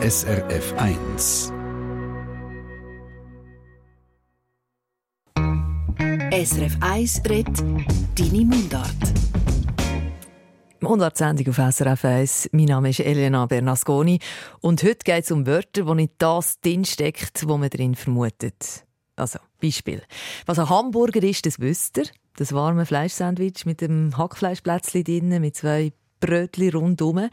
SRF 1. SRF 1 redet Deine Mundart. Mundartsendung auf SRF 1. Mein Name ist Elena Bernasconi und heute geht es um Wörter, wo nicht das drinsteckt, wo man drin vermutet. Also, Beispiel. Was ein Hamburger ist, das wisst ihr. Das warme Fleischsandwich mit dem Hackfleischplätzchen drin, mit zwei Brötchen rundum.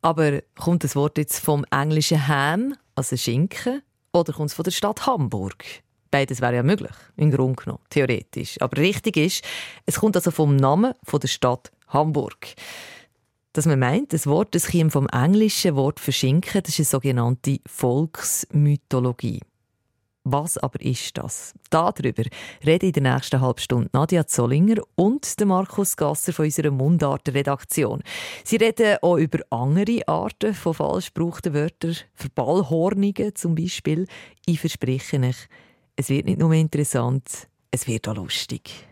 Aber kommt das Wort jetzt vom englischen Ham, also Schinken, oder kommt es von der Stadt Hamburg? Beides wäre ja möglich, im Grunde genommen, theoretisch. Aber richtig ist, es kommt also vom Namen von der Stadt Hamburg. Dass man meint, das Wort das kommt vom englischen Wort für Schinken, das ist eine sogenannte Volksmythologie. Was aber ist das? Darüber rede in der nächsten halben Stunde Nadia Zollinger und Markus Gasser von unserer Mundartenredaktion. Sie reden auch über andere Arten von falsch gebrauchten Wörtern, Verballhornungen zum Beispiel. Ich verspreche euch, es wird nicht nur interessant, es wird auch lustig.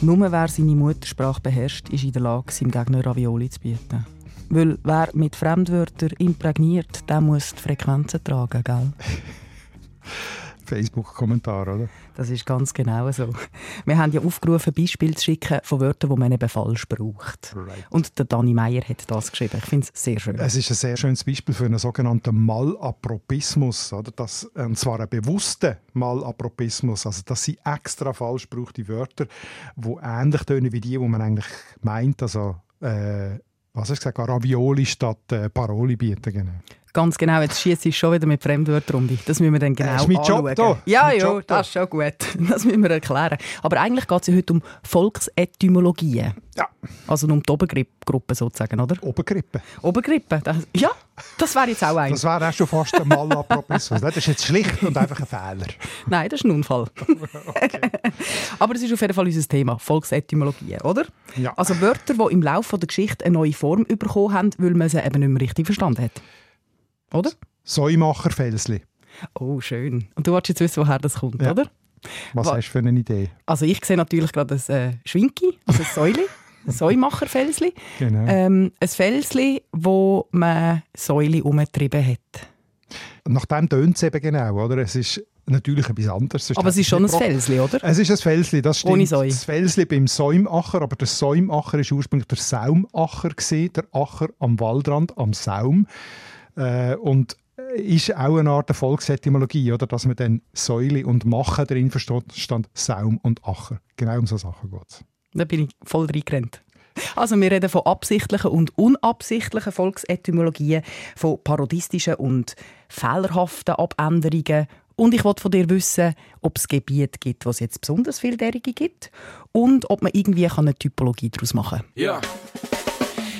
Nur wer seine Muttersprache beherrscht, ist in der Lage, seinem Gegner Ravioli zu bieten. Weil wer mit Fremdwörtern imprägniert, der muss die Frequenzen tragen, gell? Facebook-Kommentar, oder? Das ist ganz genau so. Wir haben ja aufgerufen, Beispiele zu schicken von Wörtern, die man eben falsch braucht. Right. Und der Dani Meier hat das geschrieben. Ich finde es sehr schön. Es ist ein sehr schönes Beispiel für einen sogenannten Malapropismus. Oder? Das, und zwar einen bewussten Malapropismus. Also das sind extra falsch gebrauchte Wörter, die ähnlich tönen wie die, die man eigentlich meint. Also, äh, was hast du gesagt, Ravioli statt äh, Paroli bieten. Genau. Ganz genau, jetzt schieße ich schon wieder mit Fremdwörtern um dich. Das müssen wir dann genau das ist mein Job da. Ja, ja, das ist schon gut. Das müssen wir erklären. Aber eigentlich geht es ja heute um Volksetymologien. Ja. Also um die Obergruppe sozusagen, oder? Obergrippe. Obergrippe, das, ja, das wäre jetzt auch ein. Das wäre auch schon fast ein Malapropismus. das ist jetzt schlicht und einfach ein Fehler. Nein, das ist ein Unfall. Aber das ist auf jeden Fall unser Thema, Volksetymologien, oder? Ja. Also Wörter, die im Laufe der Geschichte eine neue Form bekommen haben, weil man sie eben nicht mehr richtig verstanden hat. Oder? Säumacherfelsli. Oh, schön. Und du wolltest jetzt wissen, woher das kommt, ja. oder? Was Wa hast du für eine Idee? Also ich sehe natürlich gerade ein äh, Schwinki, also ein Säule. ein Säumacherfelsli. Genau. Ähm, ein Felsli, wo man Säule umgetrieben hat. Nach dem tönt es eben genau, oder? Es ist natürlich etwas anderes. Aber es ist schon ein Felsli, oder? Es ist ein Felsli, das stimmt. Ohne Säu. Das Felsli beim Säumacher, aber der Säumacher war ursprünglich der Saumacher, der Acher am Waldrand, am Saum. Äh, und ist auch eine Art Volksetymologie, oder? dass man dann Säule und Machen drin versteht, stand Saum und Acher. Genau um so Sachen geht es. Da bin ich voll reingerannt. Also wir reden von absichtlichen und unabsichtlichen Volksetymologien, von parodistischen und fehlerhaften Abänderungen. Und ich wollte von dir wissen, ob es Gebiete gibt, wo es jetzt besonders viele derige gibt und ob man irgendwie eine Typologie daraus machen kann. Ja.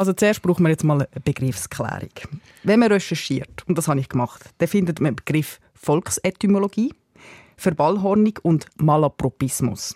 Also zuerst brauchen wir jetzt mal eine Begriffsklärung. Wenn man recherchiert, und das habe ich gemacht, dann findet man den Begriff Volksetymologie, Verballhornung und Malapropismus.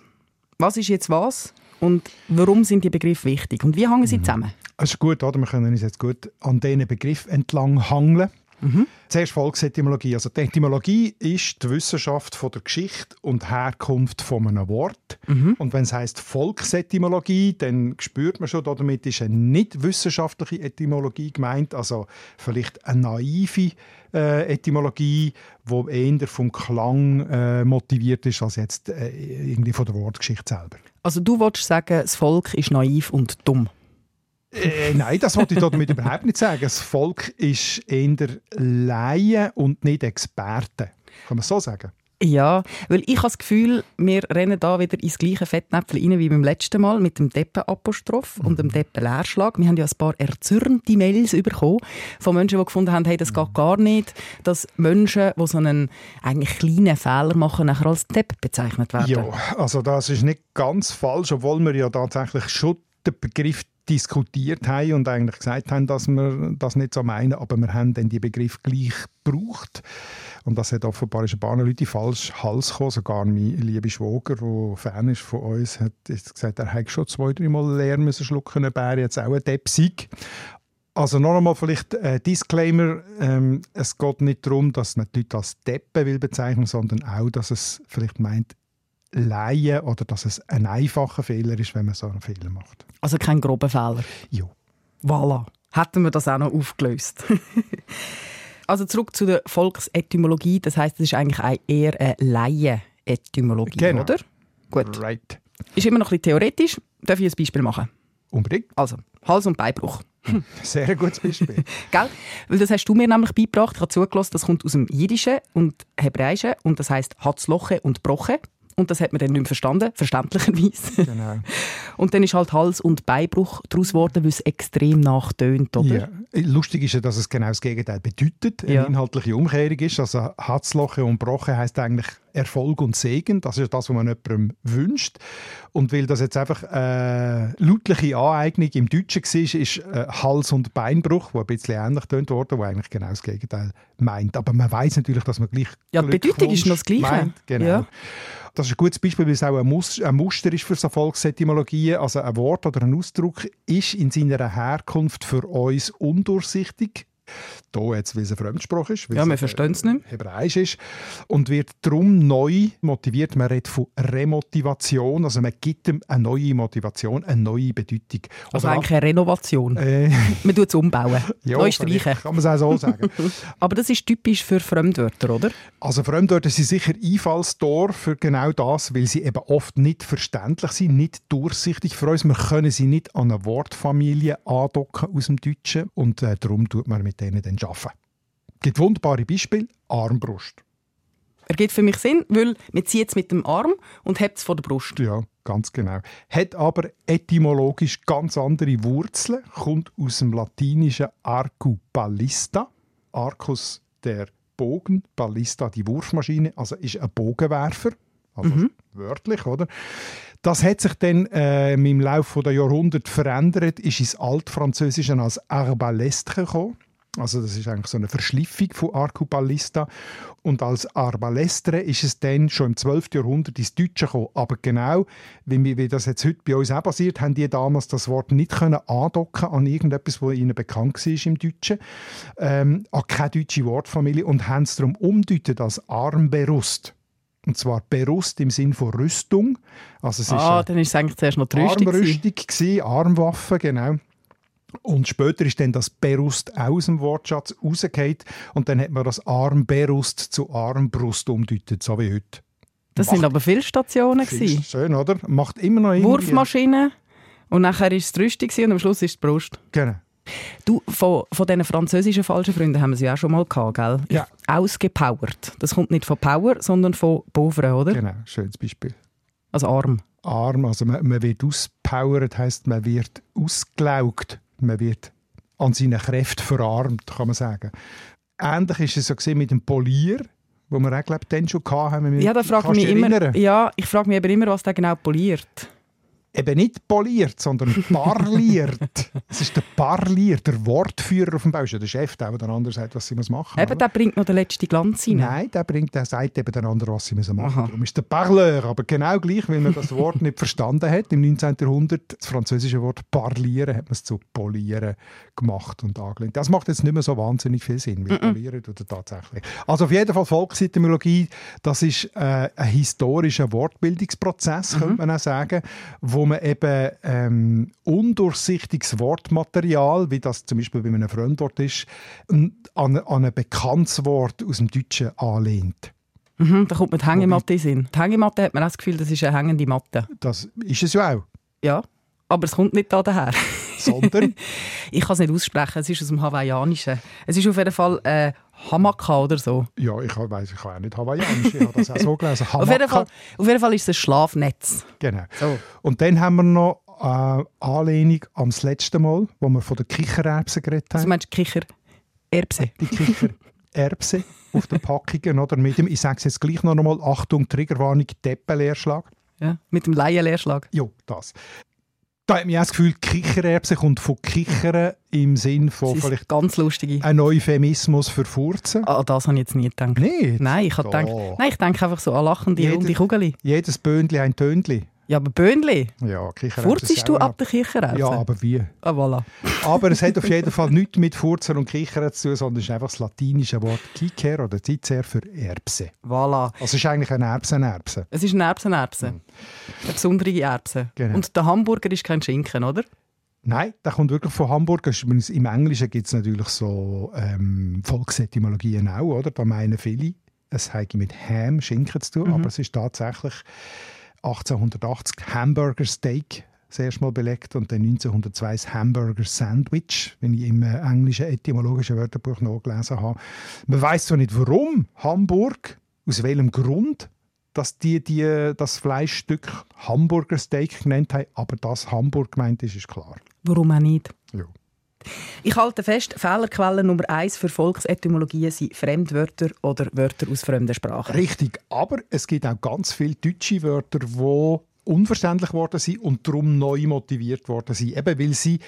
Was ist jetzt was und warum sind die Begriffe wichtig und wie hängen sie mhm. zusammen? Das ist gut, oder? wir können uns jetzt gut an diesen Begriff entlang hangeln. Mhm. Zuerst Volksetymologie. Also die Etymologie ist die Wissenschaft von der Geschichte und Herkunft von einem Wort. Mhm. Und wenn es heißt Volksetymologie, dann spürt man schon, damit ist eine nicht wissenschaftliche Etymologie gemeint, also vielleicht eine naive äh, Etymologie, die eher vom Klang äh, motiviert ist, als jetzt äh, irgendwie von der Wortgeschichte selber. Also du wolltest sagen, das Volk ist naiv und dumm? Äh, nein, das wollte ich damit überhaupt nicht sagen. Das Volk ist eher Laien und nicht Experten. Kann man so sagen? Ja, weil ich habe das Gefühl, wir rennen da wieder ins gleiche Fettnäpfchen rein wie beim letzten Mal mit dem Deppen-Apostroph und dem Deppen-Leerschlag. Wir haben ja ein paar erzürnte Mails bekommen von Menschen, die gefunden haben, hey, das geht gar nicht, dass Menschen, die so einen eigentlich kleinen Fehler machen, nachher als Depp bezeichnet werden. Ja, also das ist nicht ganz falsch, obwohl wir ja tatsächlich schon den Begriff diskutiert haben und eigentlich gesagt haben, dass wir das nicht so meinen, aber wir haben dann die Begriff gleich gebraucht. Und das hat offenbar ein paar Leute falsch Hals gekommen. Sogar mein lieber Schwager, der Fan ist von uns, hat gesagt, er hätte schon zwei, drei Mal leer müssen schlucken, er jetzt auch ein Depp Also noch einmal vielleicht ein Disclaimer. Ähm, es geht nicht darum, dass man die Leute als Deppen will bezeichnen, sondern auch, dass es vielleicht meint, Laien oder dass es ein einfacher Fehler ist, wenn man so einen Fehler macht. Also kein grober Fehler? Ja. Voilà. Hätten wir das auch noch aufgelöst. also zurück zu der Volksetymologie. Das heißt, es ist eigentlich eher eine Laien-Etymologie, genau. oder? Gut. Right. Ist immer noch ein bisschen theoretisch. Darf ich ein Beispiel machen? Unbedingt. Also, Hals- und Beinbruch. Sehr ein gutes Beispiel. Gell? Weil das hast du mir nämlich beigebracht. Ich habe zugelassen, das kommt aus dem Jiddischen und Hebräischen und das heißt Hatzloche und Broche. Und das hat man dann nicht mehr verstanden, verständlicherweise. Genau. Und dann ist halt Hals- und Beinbruch daraus geworden, weil es extrem nachtönt, oder? Ja. Lustig ist ja, dass es genau das Gegenteil bedeutet, eine Ja. inhaltliche Umkehrung ist. Also Hatzloche und Broche heißt eigentlich Erfolg und Segen. Das ist das, was man jemandem wünscht. Und weil das jetzt einfach äh, lautliche Aneignung im Deutschen war, ist äh, Hals- und Beinbruch, wo ein bisschen ähnlich tönt worden, wo eigentlich genau das Gegenteil meint. Aber man weiß natürlich, dass man gleich Ja, die Bedeutung ist noch das Gleiche. Meint. Genau. Ja. Das ist ein gutes Beispiel, weil es auch ein, Mus ein Muster ist für so Volksetymologien. Also ein Wort oder ein Ausdruck ist in seiner Herkunft für uns undurchsichtig. Hier jetzt, weil es ein Fremdsprache ist. weil Ja, wir äh, verstehen es nicht. Hebräisch ist und wird darum neu motiviert. Man redet von Remotivation, also man gibt ihm eine neue Motivation, eine neue Bedeutung. Also Oder eigentlich eine Renovation. äh, Man tut es umbauen. ja, Neu streichen. Kann man es auch so sagen. Aber das ist typisch für Fremdwörter, oder? Also Fremdwörter sind sicher Einfallstor für genau das, weil sie eben oft nicht verständlich sind, nicht durchsichtig für uns. Wir können sie nicht an eine Wortfamilie andocken aus dem Deutschen und äh, darum tut man mit denen dann arbeiten. Es gibt wunderbare Beispiele. Armbrust. Ergibt für mich Sinn, weil man zieht es mit dem Arm und hebt es von der Brust. Ja, ganz genau. Hat aber etymologisch ganz andere Wurzeln, kommt aus dem latinischen Arcu ballista. Arcus der Bogen, Ballista die Wurfmaschine, also ist ein Bogenwerfer, also wörtlich, oder? Das hat sich dann äh, im Laufe der Jahrhunderte verändert, ist ins Altfranzösische als Arbalestre gekommen. Also das ist eigentlich so eine Verschliffung von Arcuballista. Und als Arbalestre ist es dann schon im 12. Jahrhundert ins Deutsche gekommen. Aber genau, wie, wir- wie das jetzt heute bei uns auch passiert, haben die damals das Wort nicht können andocken an irgendetwas, was ihnen bekannt war im Deutschen, ähm, an keine deutsche Wortfamilie und haben es darum umdeutet als Armberust. Und zwar Berust im Sinn von Rüstung. Also es ist Ah, äh, dann ist es eigentlich zuerst noch die Rüstung. gewesen. Armrüstung, gewesen, Armwaffe, genau. Und später ist dann das Berust aus dem Wortschatz rausgefallen und dann hat man das Armberust zu Armbrust umdeutet, so wie heute. Das sind Macht aber viele Stationen. viel-. Schön, oder? Macht immer noch irgendwie... Wurfmaschine und nachher ist es die Rüstung und am Schluss ist es die Brust. Genau. Du, von, von diesen französischen falschen Freunden haben wir sie auch schon mal gehabt, gell? Ja. Ausgepowert. Das kommt nicht von Power, sondern von Pauvre, oder? genau, schönes Beispiel. Also arm. Arm, also man, man wird auspowert, heisst, man wird ausgelaugt, man wird an seinen Kräften verarmt, kann man sagen. Ähnlich ist es so mit dem Polier, wo wir auch, glaube ich, dann schon hatten. Ja, da frage mich immer, erinnern? ja, ich frage mich aber immer, was der genau poliert. Eben nicht poliert, sondern parliert. es ist der Parlier, der Wortführer auf dem Bau. Ist ja der Chef, der, der der andere sagt, was sie machen Eben, oder? der bringt noch den letzten Glanz rein. Nein, der bringt, der sagt eben den anderen, was sie müssen machen müssen. Darum ist der Parleur, aber genau gleich, weil man das Wort nicht verstanden hat. Im 19. Jahrhundert, das französische Wort parlieren, hat man es zu polieren gemacht und angelehnt. Das macht jetzt nicht mehr so wahnsinnig viel Sinn, weil polieren tut er tatsächlich. Also auf jeden Fall Volksetymologie, das ist äh, ein historischer Wortbildungsprozess, könnte man auch sagen, wo man eben ähm, undurchsichtiges Wortmaterial, wie das zum Beispiel bei einem Fremdwort ist, an, an ein bekanntes Wort aus dem Deutschen anlehnt. Mhm, da kommt mir die Hängematte in. Die Hängematte hat man auch das Gefühl, das ist eine hängende Matte. Das ist es ja auch. Ja, aber es kommt nicht da daher. Sondern Ich kann es nicht aussprechen, es ist aus dem Hawaiianischen. Es ist auf jeden Fall äh, Hamaka oder so. ja, ich weiß, ich kann auch nicht hawaiianisch, ich habe das auch so gelesen. Auf jeden, Hamaka. Fall, auf jeden Fall ist es ein Schlafnetz. Genau. So. Und dann haben wir noch äh, Anlehnung am das letzte Mal, wo wir von der Kichererbse geredet Also haben. meinst du Kicher Erbse? die Kichererbse auf den Packungen, oder? Mit dem, ich sage es jetzt gleich noch einmal, Achtung, Triggerwarnung, Deppenleerschlag. Ja, mit dem Laienleerschlag. Ja, das. Da hat auch das Gefühl, Kichererbse kommt von Kichern im Sinn von vielleicht ganz lustige. ein Euphemismus für Furzen. Ah, das habe ich jetzt nie gedacht. Nicht? Nein, ich gedacht, nein, ich denke einfach so an lachende Jeder- runde Kugeli. Jedes Böhnli ein Tönli. Ja, aber Böhnli, Ja, Kichererbse. furzest ist du ab der Kirchererbse? Ja, aber wie? Ah, voilà. Aber es hat auf jeden Fall nichts mit Furzen und Kichern zu tun, sondern es ist einfach das latinische Wort Kiker oder Zizer für Erbse. Voilà. Also es ist eigentlich eine Erbsenerbse. Es ist eine Erbsenerbse. Eine besondere Erbse. Genau. Und der Hamburger ist kein Schinken, oder? Nein, der kommt wirklich von Hamburg. Im Englischen gibt es natürlich so ähm, Volksetymologien auch, oder? Da meinen viele, es hat mit Ham, Schinken zu tun, aber es ist tatsächlich 1880 Hamburger Steak das erste Mal belegt und dann 1902 das Hamburger Sandwich, wenn ich im äh, englischen etymologischen Wörterbuch nachgelesen habe. Man weiß zwar nicht, warum Hamburg, aus welchem Grund, dass die, die das Fleischstück Hamburger Steak genannt haben, aber dass Hamburg gemeint ist, ist klar. Warum auch nicht? Ja. Ich halte fest, Fehlerquelle Nummer eins für Volksetymologien sind Fremdwörter oder Wörter aus fremden Sprachen. Richtig, aber es gibt auch ganz viele deutsche Wörter, die unverständlich worden sind und darum neu motiviert worden sind. Eben weil sie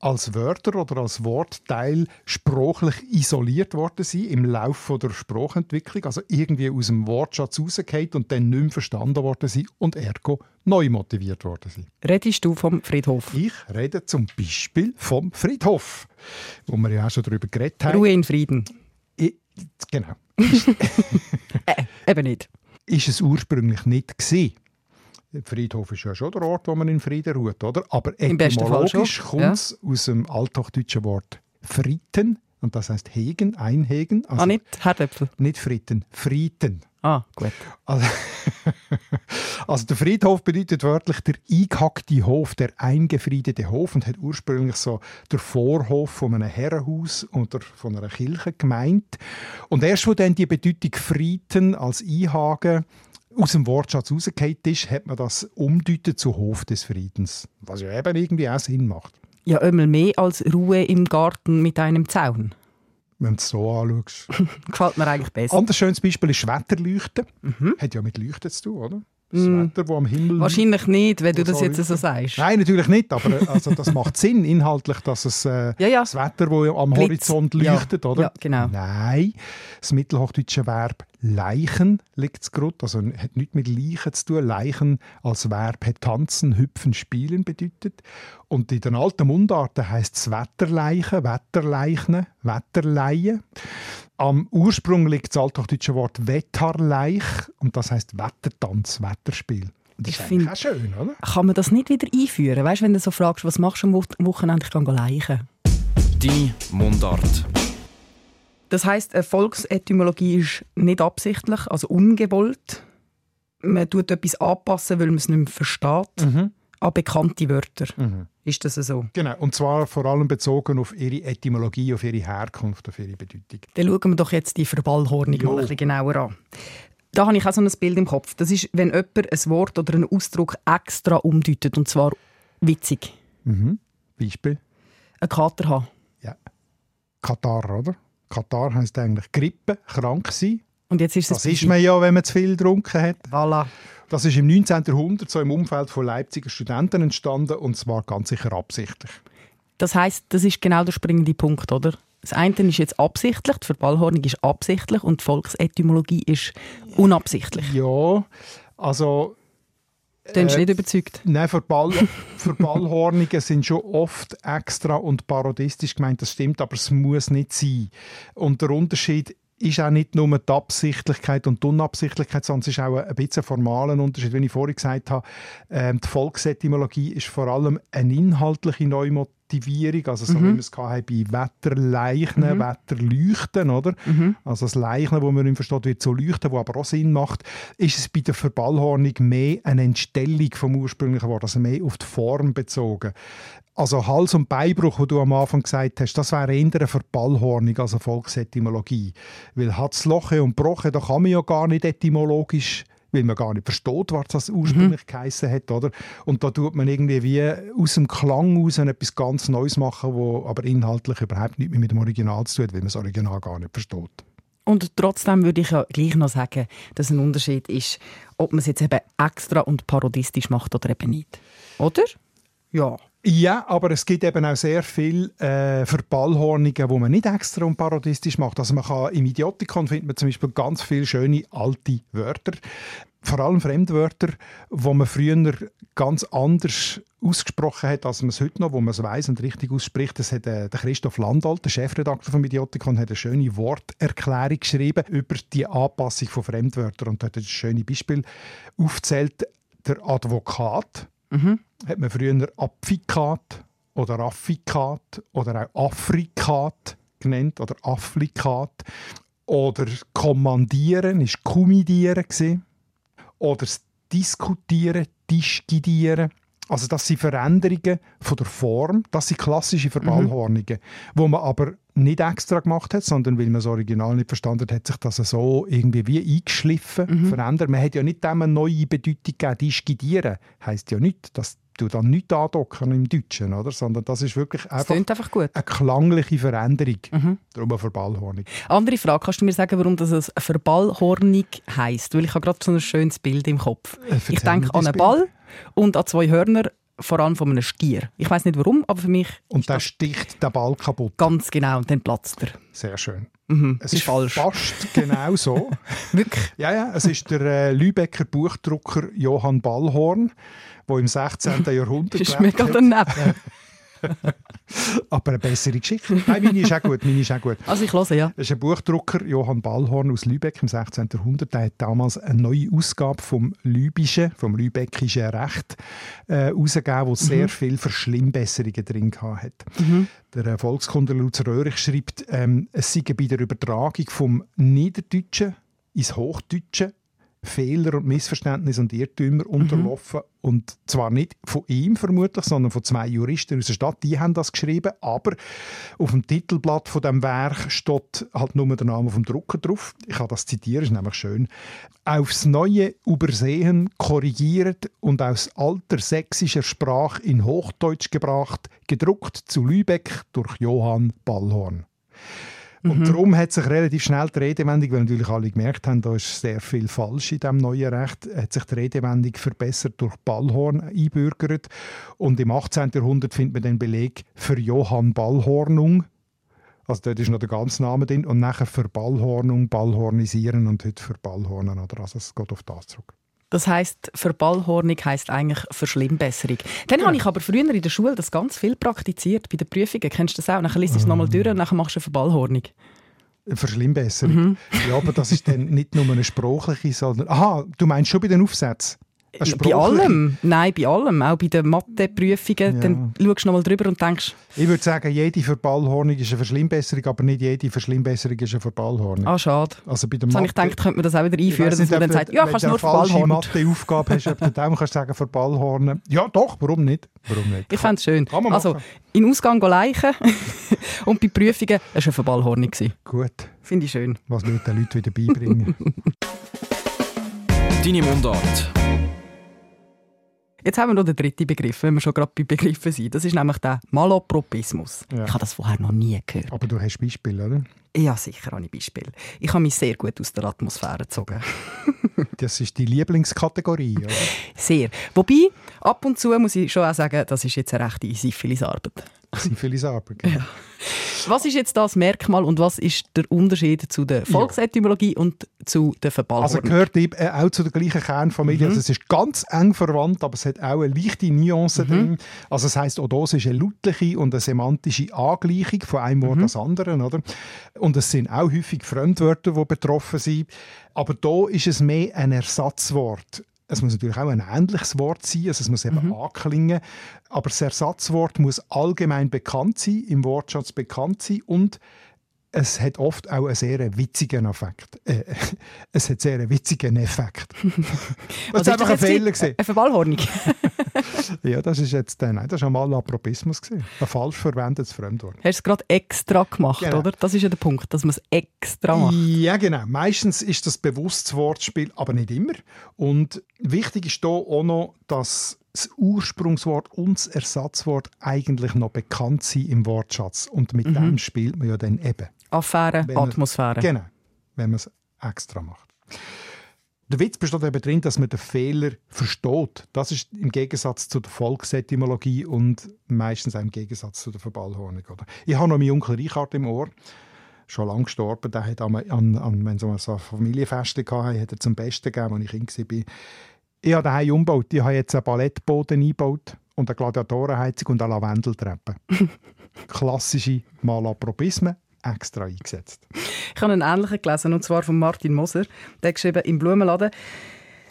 als Wörter oder als Wortteil sprachlich isoliert worden sind im Laufe der Sprachentwicklung, also irgendwie aus dem Wortschatz rausgefallen und dann nicht mehr verstanden worden sind und ergo neu motiviert worden sind. Redest du vom Friedhof? Ich rede zum Beispiel vom Friedhof, wo wir ja auch schon darüber geredet haben. Ruhe in Frieden. Ich, genau. Äh, eben nicht. ist es ursprünglich nicht gewesen. Der Friedhof ist ja schon der Ort, wo man in Frieden ruht, oder? Aber etymologisch kommt es aus dem althochdeutschen Wort «fritten» und das heißt «hegen», «einhegen». Also ah, nicht Herdöpfel. nicht «fritten», «frieten». Ah, gut. Also, also der Friedhof bedeutet wörtlich der eingehackte Hof, der eingefriedete Hof und hat ursprünglich so der Vorhof von einem Herrenhaus oder von einer Kirche gemeint. Und erst wo dann die Bedeutung Frieden als Einhagen aus dem Wortschatz rausgefallen ist, hat man das umdeutet zu Hof des Friedens. Was ja eben irgendwie auch Sinn macht. Ja, einmal mehr als Ruhe im Garten mit einem Zaun. Wenn du es so anschaust. Gefällt mir eigentlich besser. Anderes schönes Beispiel ist Wetterleuchten. Hat ja mit Leuchten zu tun, oder? Das Wetter, das am Himmel Wahrscheinlich nicht, wenn du das jetzt so sagst. Nein, natürlich nicht, aber äh, also, das macht Sinn inhaltlich, dass es äh, Ja, ja. das Wetter, das am Blitz. Horizont Ja. leuchtet, oder? Ja, genau. Nein, das mittelhochdeutsche Verb «leichen» liegt es gerade, also hat nichts mit «leichen» zu tun. «Leichen» als Verb hat «tanzen», «hüpfen», «spielen» bedeutet. Und in den alten Mundarten heisst es «Wetterleichen», «Wetterleichne», «Wetterleien». Am Ursprung liegt das althochdeutsche Wort «Wetterleich» und das heisst «Wettertanz», «Wetterspiel». Das Ich ist find- auch schön, oder? Kann man das nicht wieder einführen? Weißt du, wenn du so fragst, was machst du am Wo- Wochenende, ich gehe leichen. Deine Mundart. Das heisst, eine Volksetymologie ist nicht absichtlich, also ungewollt. Man tut etwas anpassen, weil man es nicht mehr versteht. An bekannte Wörter. Ist das so? Genau, und zwar vor allem bezogen auf ihre Etymologie, auf ihre Herkunft, auf ihre Bedeutung. Dann schauen wir doch jetzt die Verballhornung mal ein bisschen genauer an. Da habe ich auch so ein Bild im Kopf. Das ist, wenn jemand ein Wort oder einen Ausdruck extra umdeutet, und zwar witzig. Beispiel? Ein Kater haben. Ja. Katar, oder? Katar heisst eigentlich Grippe, krank sein. Und jetzt ist Das ist man ja, wenn man zu viel getrunken hat. Voilà. Das ist im 19. Jahrhundert so im Umfeld von Leipziger Studenten entstanden und zwar ganz sicher absichtlich. Das heisst, das ist genau der springende Punkt, oder? Das eine ist jetzt absichtlich, die Verballhornung ist absichtlich und die Volksetymologie ist unabsichtlich. Ja, also Du bist Äh, nicht überzeugt. Nein, Verball, Verballhornungen sind schon oft extra und parodistisch gemeint, das stimmt, aber es muss nicht sein. Und der Unterschied ist auch nicht nur die Absichtlichkeit und die Unabsichtlichkeit, sondern es ist auch ein bisschen ein formaler Unterschied. Wie ich vorhin gesagt habe, ähm, die Volksetymologie ist vor allem eine inhaltliche Neumo Adjektivierung, also so wie wir es bei Wetterleichen, Wetterleuchten, oder? Also das Leichen, wo man nicht versteht, wird so leuchten, wo aber auch Sinn macht, ist es bei der Verballhornung mehr eine Entstellung vom ursprünglichen Wort, also mehr auf die Form bezogen. Also Hals- und Beinbruch, wo du am Anfang gesagt hast, das wäre eher eine Verballhornung als eine Volksetymologie. Weil Hatzloche und Broche, da kann man ja gar nicht etymologisch weil man gar nicht versteht, was das ursprünglich mhm. geheissen hat, oder? Und da tut man irgendwie wie aus dem Klang aus etwas ganz Neues machen, wo aber inhaltlich überhaupt nichts mehr mit dem Original zu tun hat, weil man das Original gar nicht versteht. Und trotzdem würde ich ja gleich noch sagen, dass ein Unterschied ist, ob man es jetzt eben extra und parodistisch macht oder eben nicht. Oder? Ja. Ja, aber es gibt eben auch sehr viele äh, Verballhornungen, die man nicht extra und parodistisch macht. Also man kann, im Idiotikon findet man zum Beispiel ganz viele schöne alte Wörter, vor allem Fremdwörter, wo man früher ganz anders ausgesprochen hat, als man es heute noch, wo man es weiß und richtig ausspricht. Das hat äh, der Christoph Landolt, der Chefredakteur vom Idiotikon, hat eine schöne Worterklärung geschrieben über die Anpassung von Fremdwörtern und hat ein schönes Beispiel aufzählt. Der Advokat Mhm. Hat man früher Apfikat oder Affikat oder auch Afrikat genannt oder Afflikat. Oder Kommandieren ist Kommidieren Oder das Diskutieren, Disgidieren. Also das sind Veränderungen von der Form, das sind klassische Verballhornungen, mhm. wo man aber nicht extra gemacht hat, sondern weil man das Original nicht verstanden hat, hat sich das so irgendwie wie eingeschliffen, mhm. verändert. Man hat ja nicht dem eine neue Bedeutung gegeben. Disgidieren heisst ja nicht, dass du dann nicht andocken im Deutschen, oder? sondern das ist wirklich einfach, einfach eine klangliche Veränderung. Mhm. Darum eine Verballhornung. Andere Frage, kannst du mir sagen, warum das eine Verballhornung heisst? Weil ich habe gerade so ein schönes Bild im Kopf. Äh, ich denke an einen Ball und an zwei Hörner vor allem von einem Stier. Ich weiß nicht warum, aber für mich. Und der sticht den Ball kaputt. Ganz genau, und dann platzt er. Sehr schön. Mhm, es ist, ist falsch. fast genau so. Wirklich? Ja, ja. Es ist der äh, Lübecker Buchdrucker Johann Ballhorn, der im 16. Jahrhundert. Das ist mega daneben. Aber eine bessere Geschichte. Nein, meine ist auch gut. Meine ist auch gut. Also ich höre, ja. Das ist ein Buchdrucker, Johann Ballhorn aus Lübeck im 16. Jahrhundert. Der hat damals eine neue Ausgabe vom Lübischen, vom Lübeckischen Recht äh, herausgegeben, wo mhm. sehr viele Verschlimmbesserungen drin hat. Mhm. Der äh, Volkskundler Lutz Röhrig schreibt, ähm, es sei bei der Übertragung vom Niederdeutschen ins Hochdeutsche Fehler und Missverständnisse und Irrtümer mhm. unterlaufen. Und zwar nicht von ihm vermutlich, sondern von zwei Juristen aus der Stadt. Die haben das geschrieben, aber auf dem Titelblatt von dem Werk steht halt nur der Name vom Drucker drauf. Ich kann das zitieren, ist nämlich schön. Aufs Neue übersehen, korrigiert und aus alter sächsischer Sprache in Hochdeutsch gebracht, gedruckt zu Lübeck durch Johann Ballhorn. Und mhm. darum hat sich relativ schnell die Redewendung, weil natürlich alle gemerkt haben, da ist sehr viel falsch in diesem neuen Recht, hat sich die Redewendung verbessert durch Ballhorn einbürgert. Und im 18. Jahrhundert findet man den Beleg für Johann Ballhornung. Also dort ist noch der ganze Name drin. Und nachher für Ballhornung, Ballhornisieren und heute für Ballhornen. Oder? Also es geht auf das zurück. Das heißt, Verballhornung heisst eigentlich Verschlimmbesserung. Dann ja. habe ich aber früher in der Schule das ganz viel praktiziert bei den Prüfungen. Kennst du das auch? Dann liest du es nochmal durch und dann machst du eine Verballhornung. Verschlimmbesserung. Mhm. Ja, aber das ist dann nicht nur eine sprachliche, sondern... Aha, du meinst schon bei den Aufsätzen? Bei allem? Nein, bei allem. Auch bei den Matheprüfungen. Ja. Dann schaust du nochmal drüber und denkst... Ich würde sagen, jede Verballhornung ist eine Verschlimmbesserung, aber nicht jede Verschlimmbesserung ist eine Verballhornung. Ah, schade. Also bei der Mathe... ich gedacht, könnte man das auch wieder einführen, dass man dann sagt, ja, kannst du nur Verballhornen. Wenn du eine Matheaufgabe hast, ob du dann kannst sagen Verballhornen. Ja, doch, warum nicht? Warum nicht? Ich fände es schön. Also, in Ausgang leichen und bei Prüfungen war es eine Verballhornung. Gut. Finde ich schön. Was wir den Leuten wieder beibringen. Deine Mundart. Jetzt haben wir noch den dritten Begriff, wenn wir schon gerade bei Begriffen sind. Das ist nämlich der Malapropismus. Ja. Ich habe das vorher noch nie gehört. Aber du hast Beispiele, oder? Ja, sicher habe ich Beispiele. Ich habe mich sehr gut aus der Atmosphäre gezogen. das ist die Lieblingskategorie, oder? Sehr. Wobei, ab und zu muss ich schon auch sagen, das ist jetzt eine rechte Syphilis-Arbeit. Syphilis-Arbeit, genau. Ja. Was ist jetzt das Merkmal und was ist der Unterschied zu der Volksetymologie ja. und zu der Verballhornung? Also gehört eben äh, auch zu der gleichen Kernfamilie. Mhm. Also es ist ganz eng verwandt, aber es hat auch eine leichte Nuance mhm. drin. Also es heisst, auch das ist eine lautliche und eine semantische Angleichung von einem Wort mhm. als anderen. Oder? Und es sind auch häufig Fremdwörter, die betroffen sind. Aber da ist es mehr ein Ersatzwort Es muss natürlich auch ein ähnliches Wort sein, also es muss eben Mhm. anklingen. Aber das Ersatzwort muss allgemein bekannt sein, im Wortschatz bekannt sein und es hat oft auch einen sehr witzigen Effekt. Äh, es hat sehr einen witzigen Effekt. Das ist einfach ein Fehler. gewesen. Eine Verballhornung. Ja, das ist jetzt äh, nein, das ist ein Malapropismus gewesen. Ein falsch verwendetes Fremdwort. Hast du es gerade extra gemacht, Genau. oder? Das ist ja der Punkt, dass man es extra macht. Ja, genau. Meistens ist das bewusstes Wortspiel, aber nicht immer. Und wichtig ist hier auch noch, dass das Ursprungswort und das Ersatzwort eigentlich noch bekannt sind im Wortschatz. Und mit dem spielt man ja dann eben. Affäre, man- Atmosphäre. Genau, wenn man es extra macht. Der Witz besteht eben darin, dass man den Fehler versteht. Das ist im Gegensatz zu der Volksetymologie und meistens auch im Gegensatz zu der Verballhornung. Oder? Ich habe noch meinen Onkel Richard im Ohr, schon lange gestorben. Der hat an, an, an, wenn so ein Familienfest hatte, hat er zum Besten gegeben, als ich Kind war. Ich habe daheim umgebaut. Ich habe jetzt einen Ballettboden eingebaut und eine Gladiatorenheizung und eine Lavendeltreppe. Klassische Malapropismen extra eingesetzt. Ich habe einen ähnlichen gelesen, und zwar von Martin Moser. Der hat geschrieben, im Blumenladen,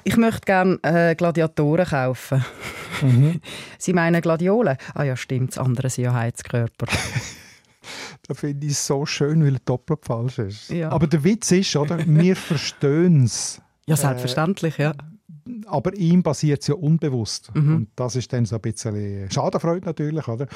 ich möchte gerne äh, Gladiatoren kaufen. Mhm. Sie meinen Gladiolen? Ah ja, stimmt, das andere sind ja Heizkörper. Da finde ich es so schön, weil er doppelt falsch ist. Ja. Aber der Witz ist, oder? wir verstehen es. Ja, selbstverständlich, ja. Aber ihm passiert es ja unbewusst. Mhm. Und das ist dann so ein bisschen Schadenfreude natürlich. Oder?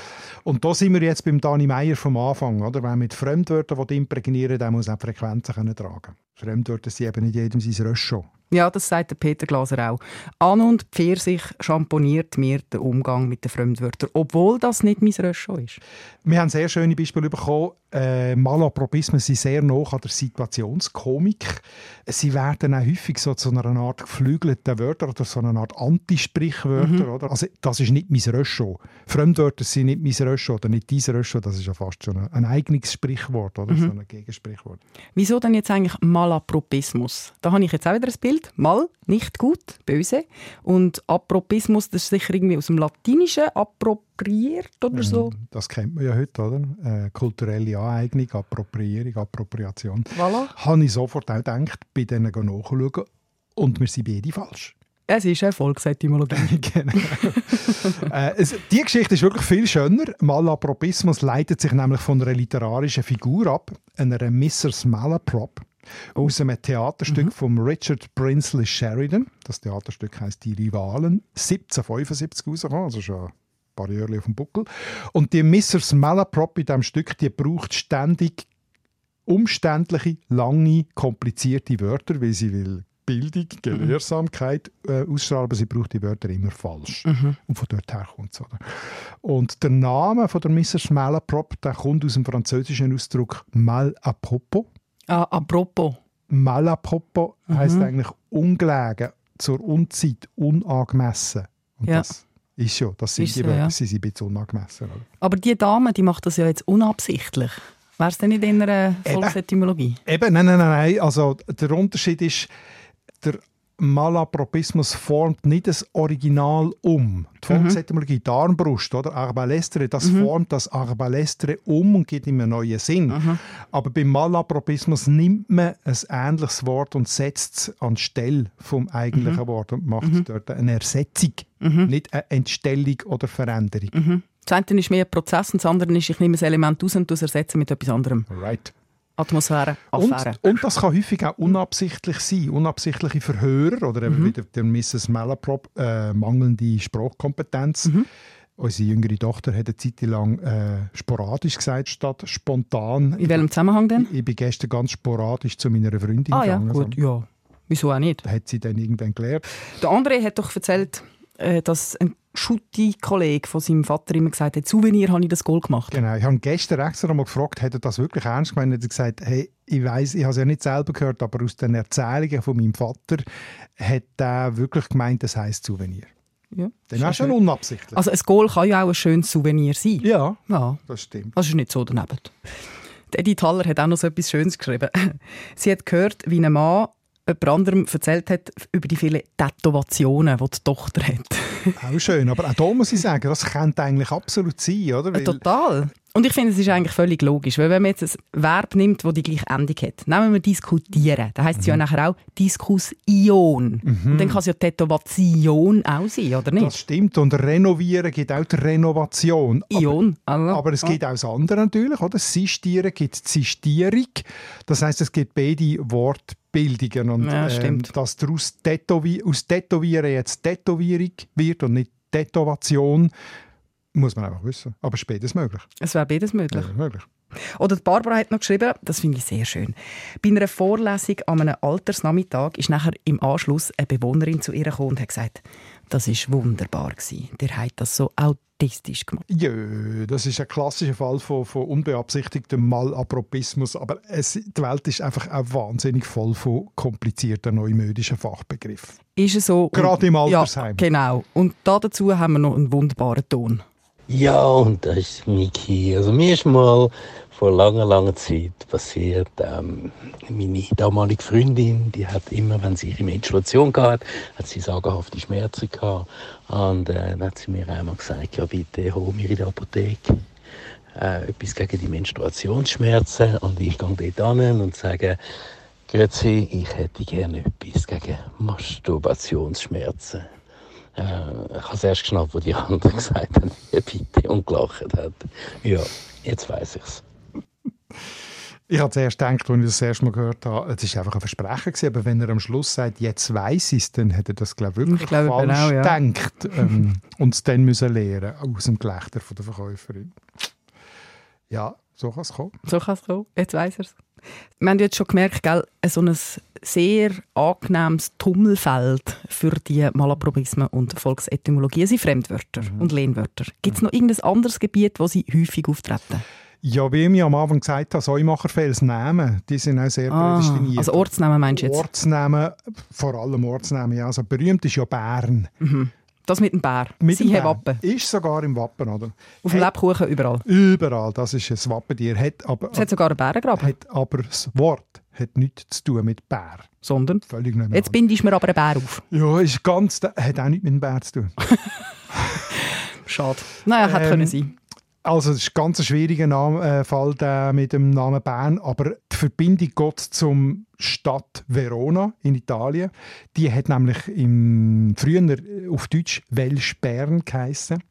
Und da sind wir jetzt beim Dani Meier vom Anfang. Oder? Wenn man mit Fremdwörtern will imprägnieren der muss auch die Frequenzen können tragen Fremdwörter sind eben nicht jedem sein Röschon. Ja, das sagt der Peter Glaser auch. An und Pfirsich schamponiert mir den Umgang mit den Fremdwörtern, obwohl das nicht mein Röschon ist. Wir haben sehr schöne Beispiele bekommen. Äh, Malapropismen sind sehr nah an der Situationskomik. Sie werden auch häufig so zu einer Art geflügelten Wörter oder so einer Art Antisprichwörter. Oder? Also, das ist nicht mein Röschon. Fremdwörter sind nicht mein Röschon oder nicht dein Röschon. Das ist ja fast schon ein, ein eigenes Sprichwort oder so ein Gegensprichwort. Wieso denn jetzt eigentlich Malapropismus? Da habe ich jetzt auch wieder ein Bild. Mal, nicht gut, böse. Und Apropismus, das ist sicher irgendwie aus dem Latinischen, appropriiert oder so. Das kennt man ja heute, oder? Äh, kulturelle Aneignung, Appropriierung, Appropriation. Voilà. Habe ich sofort auch gedacht, bei denen nachschauen und wir sind beide falsch. Es ist eine Volksetymologie. genau. äh, es, die Geschichte ist wirklich viel schöner. Malapropismus leitet sich nämlich von einer literarischen Figur ab, einer Mrs. Malaprop, aus einem Theaterstück von Richard Brinsley Sheridan. Das Theaterstück heißt Die Rivalen, 1775 rausgekommen, also schon ein paar Jahre auf dem Buckel. Und die Mrs. Malaprop in diesem Stück, die braucht ständig umständliche, lange, komplizierte Wörter, weil sie will Bildung, Gelehrsamkeit äh, ausstrahlen, aber sie braucht die Wörter immer falsch. Und von dort her kommt es. Und der Name von der Mrs. Malaprop, der kommt aus dem französischen Ausdruck mal à propos. Ah, apropos. Mal à propos heisst eigentlich ungelegen, zur Unzeit, unangemessen. Und Ja. das ist ja, das sind Ist die so, ja. sie sind ein bisschen unangemessen. Oder? Aber die Dame, die macht das ja jetzt unabsichtlich. Wäre es denn nicht in einer Volksetymologie? Eben, nein, nein, nein, nein. Also der Unterschied ist, der Malapropismus formt nicht das Original um. Die Volksetymologie, die Armbrust, oder? Arbalestre, das formt das Arbalestre um und gibt ihm einen neuen Sinn. Aber beim Malapropismus nimmt man ein ähnliches Wort und setzt es an die Stelle vom eigentlichen Wort und macht dort eine Ersetzung, nicht eine Entstellung oder Veränderung. Das eine ist mehr ein Prozess und das andere ist, ich nehme ein Element aus und es ersetze mit etwas anderem. Right. Atmosphäre, Und, Affäre. und das kann häufig auch unabsichtlich sein. Unabsichtliche Verhörer oder eben wieder der Mrs. Malaprop äh, mangelnde Sprachkompetenz. Unsere jüngere Tochter hat eine Zeit lang äh, sporadisch gesagt, statt spontan. In welchem Zusammenhang denn? Ich bin gestern ganz sporadisch zu meiner Freundin Ah ja, gegangen. gut, ja. Wieso auch nicht? Hat sie dann irgendwann gelernt. Der André hat doch erzählt, äh, dass ein Schutti-Kollege von seinem Vater immer gesagt hat, Souvenir habe ich das Goal gemacht. Genau. Ich habe gestern extra noch mal gefragt, hat er das wirklich ernst gemeint? Er hat gesagt, hey, ich weiß, ich habe es ja nicht selber gehört, aber aus den Erzählungen von meinem Vater hat er wirklich gemeint, das heisst Souvenir. Ja, Dann war schon unabsichtlich. Also ein Goal kann ja auch ein schönes Souvenir sein. ja, Ja, das stimmt. das ist nicht so daneben. Edith Haller hat auch noch so etwas Schönes geschrieben. Sie hat gehört, wie ein Mann jemand anderem erzählt hat über die vielen Tätowationen, die die Tochter hat. Auch schön. Aber auch da muss ich sagen, das könnte eigentlich absolut sein, oder? Weil Total. Und ich finde, es ist eigentlich völlig logisch, weil wenn man jetzt ein Verb nimmt, das die gleiche Endung hat, nehmen wir diskutieren, dann heisst es ja nachher auch Diskussion. Und dann kann es ja Tätowation auch sein, oder nicht? Das stimmt. Und renovieren gibt auch die Renovation. Aber, Ion. Also. aber es gibt auch das andere natürlich, oder? Sistieren gibt Sistierung. Das heißt, es gibt beide Wortbildungen. Und Ja, ähm, stimmt. dass daraus Tätowi aus Tätowieren jetzt Tätowierung wird und nicht Tätowation, muss man einfach wissen. Aber ist beides möglich. Es wäre beides möglich. Ja, möglich. Oder Barbara hat noch geschrieben, das finde ich sehr schön. Bei einer Vorlesung an einem Altersnachmittag ist nachher im Anschluss eine Bewohnerin zu ihr gekommen und hat gesagt, das ist wunderbar gewesen. Der hat das so autistisch gemacht. Ja, das ist ein klassischer Fall von, von unbeabsichtigtem Malapropismus. Aber es, die Welt ist einfach auch wahnsinnig voll von komplizierten neumodischen Fachbegriffen. Ist es so? Gerade im Ja, Altersheim. genau. Und da dazu haben wir noch einen wunderbaren Ton. Ja, und das ist Miki. Also mir ist mal vor langer, langer Zeit passiert, ähm, meine damalige Freundin, die hat immer, wenn sie ihre Menstruation gehabt hat, sie sagenhafte Schmerzen gehabt. Und äh, dann hat sie mir einmal gesagt, ja bitte, hol mir in der Apotheke äh, etwas gegen die Menstruationsschmerzen. Und ich gehe dort hin und sage, Grüezi, ich hätte gerne etwas gegen Masturbationsschmerzen. Äh, ich habe es erst geschnappt, wo die andere gesagt haben, ja, bitte, und gelacht hat. Ja, jetzt weiß ich es. Ich habe zuerst gedacht, als ich das erste Mal gehört habe, es war einfach ein Versprechen, gewesen, aber wenn er am Schluss sagt, jetzt weiß ich es, dann hat er das glaube ich, wirklich Ich glaube, falsch genau, ja. gedacht ähm, und es dann müssen lernen aus dem Gelächter von der Verkäuferin. Ja, so kann es kommen. So kann es kommen. Jetzt weiss er es. Wir haben jetzt schon gemerkt, gell, so ein sehr angenehmes Tummelfeld für die Malapropismen und Volksetymologien sind Fremdwörter und Lehnwörter. Gibt es noch irgendein anderes Gebiet, wo sie häufig auftreten? Ja, wie ich mir am Anfang gesagt habe, Säumacherfelsnamen, die sind auch sehr prädestiniert. also Ortsnamen meinst du jetzt? Ortsnamen, vor allem Ortsnamen, ja. Also berühmt ist ja Bern. Das mit dem Bär. Mit dem sie Bär. haben Wappen. Ist sogar im Wappen, oder? Auf dem Hat- Lebkuchen überall. Überall, das ist ein Wappentier. Hat aber, Es hat sogar einen Bärengraben. hat aber das Wort hat nichts zu tun mit Bär. Sondern, Völlig nicht jetzt bindest du mir aber einen Bär auf. Ja, ist ganz, hat auch nichts mit dem Bär zu tun. Schade. Naja, hätte Ähm, können sein. Also, es ist ein ganz schwieriger Name, äh, Fall der mit dem Namen Bern, aber die Verbindung geht zum Stadt Verona in Italien. Die hat nämlich im, früher äh, auf Deutsch Welsch Bern geheissen.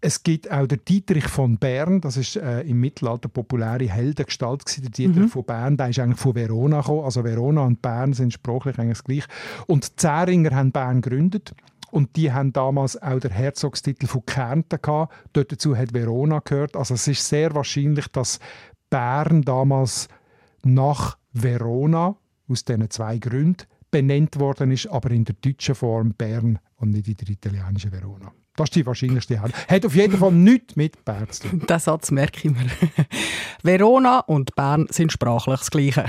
Es gibt auch den Dietrich von Bern, das ist äh, im Mittelalter populäre Heldengestalt gewesen. Der Dietrich von Bern, der ist eigentlich von Verona gekommen. Also Verona und Bern sind sprachlich eigentlich das gleiche. Und die Zähringer haben Bern gegründet. Und die haben damals auch den Herzogstitel von Kärnten gehabt. Dort dazu hat Verona gehört. Also es ist sehr wahrscheinlich, dass Bern damals nach Verona aus diesen zwei Gründen benannt worden ist, aber in der deutschen Form Bern und nicht in der italienischen Verona. Das ist die wahrscheinlichste Hand. Hat auf jeden Fall nichts mit Bern zu tun. Den Satz merke ich mir. Verona und Bern sind sprachlich das Gleiche.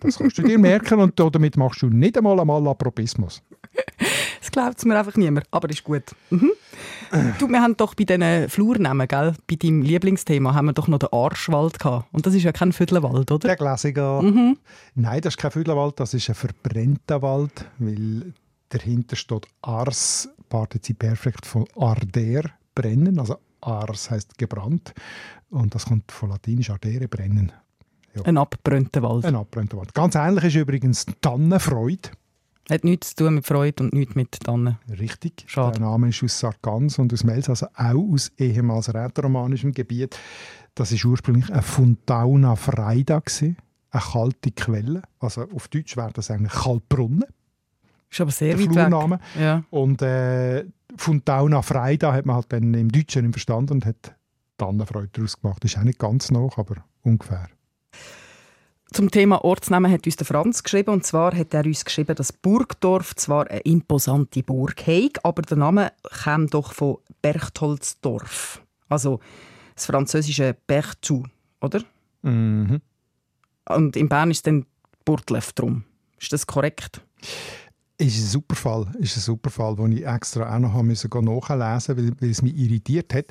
Das kannst du dir merken und damit machst du nicht einmal einmal Apropismus. Das glaubt es mir einfach niemand, aber ist gut. Mhm. Du, wir haben doch bei diesen Flurnamen, gell, bei deinem Lieblingsthema, haben wir doch noch den Arschwald gehabt. Und das ist ja kein Viertelwald, oder? Der Klassiker. Nein, das ist kein Fühlerwald, das ist ein verbrennter Wald, weil dahinter steht Ars, Partizip Perfekt von Arder, brennen. Also Ars heißt gebrannt und das kommt von Latinisch Ardere, brennen. Ein abgebrannter Wald. Ein abbrennter Wald. Ganz ähnlich ist übrigens Tannenfreude. Hat nichts zu tun mit Freude und nichts mit Tannen. Richtig. Schade. Der Name ist aus Sargans und aus Mels, also auch aus ehemals rätoromanischem Gebiet. Das ist ursprünglich eine Funtauna Freida, eine kalte Quelle. Also auf Deutsch wäre das eigentlich Kaltbrunnen, Ist aber sehr der weit weg. Ja. Und äh, Funtauna Freida hat man halt dann im Deutschen nicht verstanden und hat Tannenfreude daraus gemacht. Ist auch nicht ganz noch, aber ungefähr. Zum Thema Ortsnamen hat uns der Franz geschrieben. Und zwar hat er uns geschrieben, dass Burgdorf zwar eine imposante Burg hat, aber der Name kam doch von Berchtoldsdorf. Also das französische Berchtou, oder? Mhm. Und in Bern ist dann Burtlev drum. Ist das korrekt? Ist ein super Fall, ist ein super Fall, den ich extra auch noch nachlesen, weil, weil es mich irritiert hat.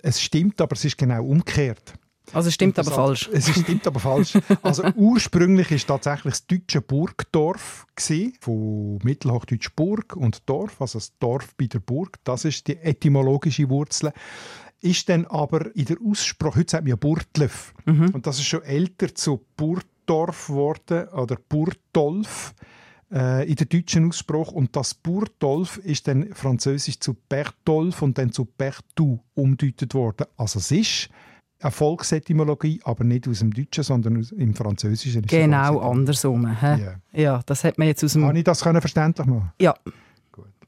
Es stimmt, aber es ist genau umgekehrt. Also es stimmt aber falsch. Es stimmt aber falsch. Also ursprünglich ist tatsächlich das deutsche Burgdorf gewesen, von Mittelhochdeutsch Burg und Dorf, also das Dorf bei der Burg. Das ist die etymologische Wurzel. Ist dann aber in der Aussprache, heute sagt man ja Burtlöf, und das ist schon älter zu Burgdorf geworden oder Burtolf äh, in der deutschen Aussprache und das Burtolf ist dann französisch zu Bertolf und dann zu Bertou umdeutet worden. Also es ist eine Volksetymologie, aber nicht aus dem Deutschen, sondern aus, im Französischen. ist Genau andersrum. hä? Ja. Ja, das hat man jetzt aus dem... Kann ich das können verständlich machen? Ja,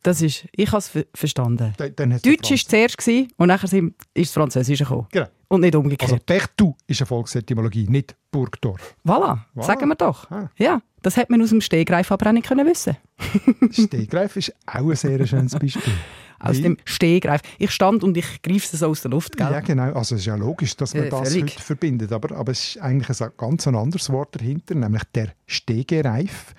das ist... Ich habe es ver verstanden. Dann, dann Deutsch war zuerst gewesen und nachher sind- ist das Französische gekommen. Genau. Und nicht Also umgekehrt. Bertou ist eine Volksetymologie, nicht Burgdorf. voilà, Voilà. sagen wir doch. Ah. Ja, das hätte man aus dem Stehgreif aber auch nicht können wissen Stegreif ist auch ein sehr schönes Beispiel. Aus dem Stehgreif. Ich stand und ich greife es so aus der Luft, gell? Ja, genau. Also es ist ja logisch, dass man Ja, das völlig. heute verbindet. Aber, aber es ist eigentlich ein ganz anderes Wort dahinter, nämlich der Stegereif.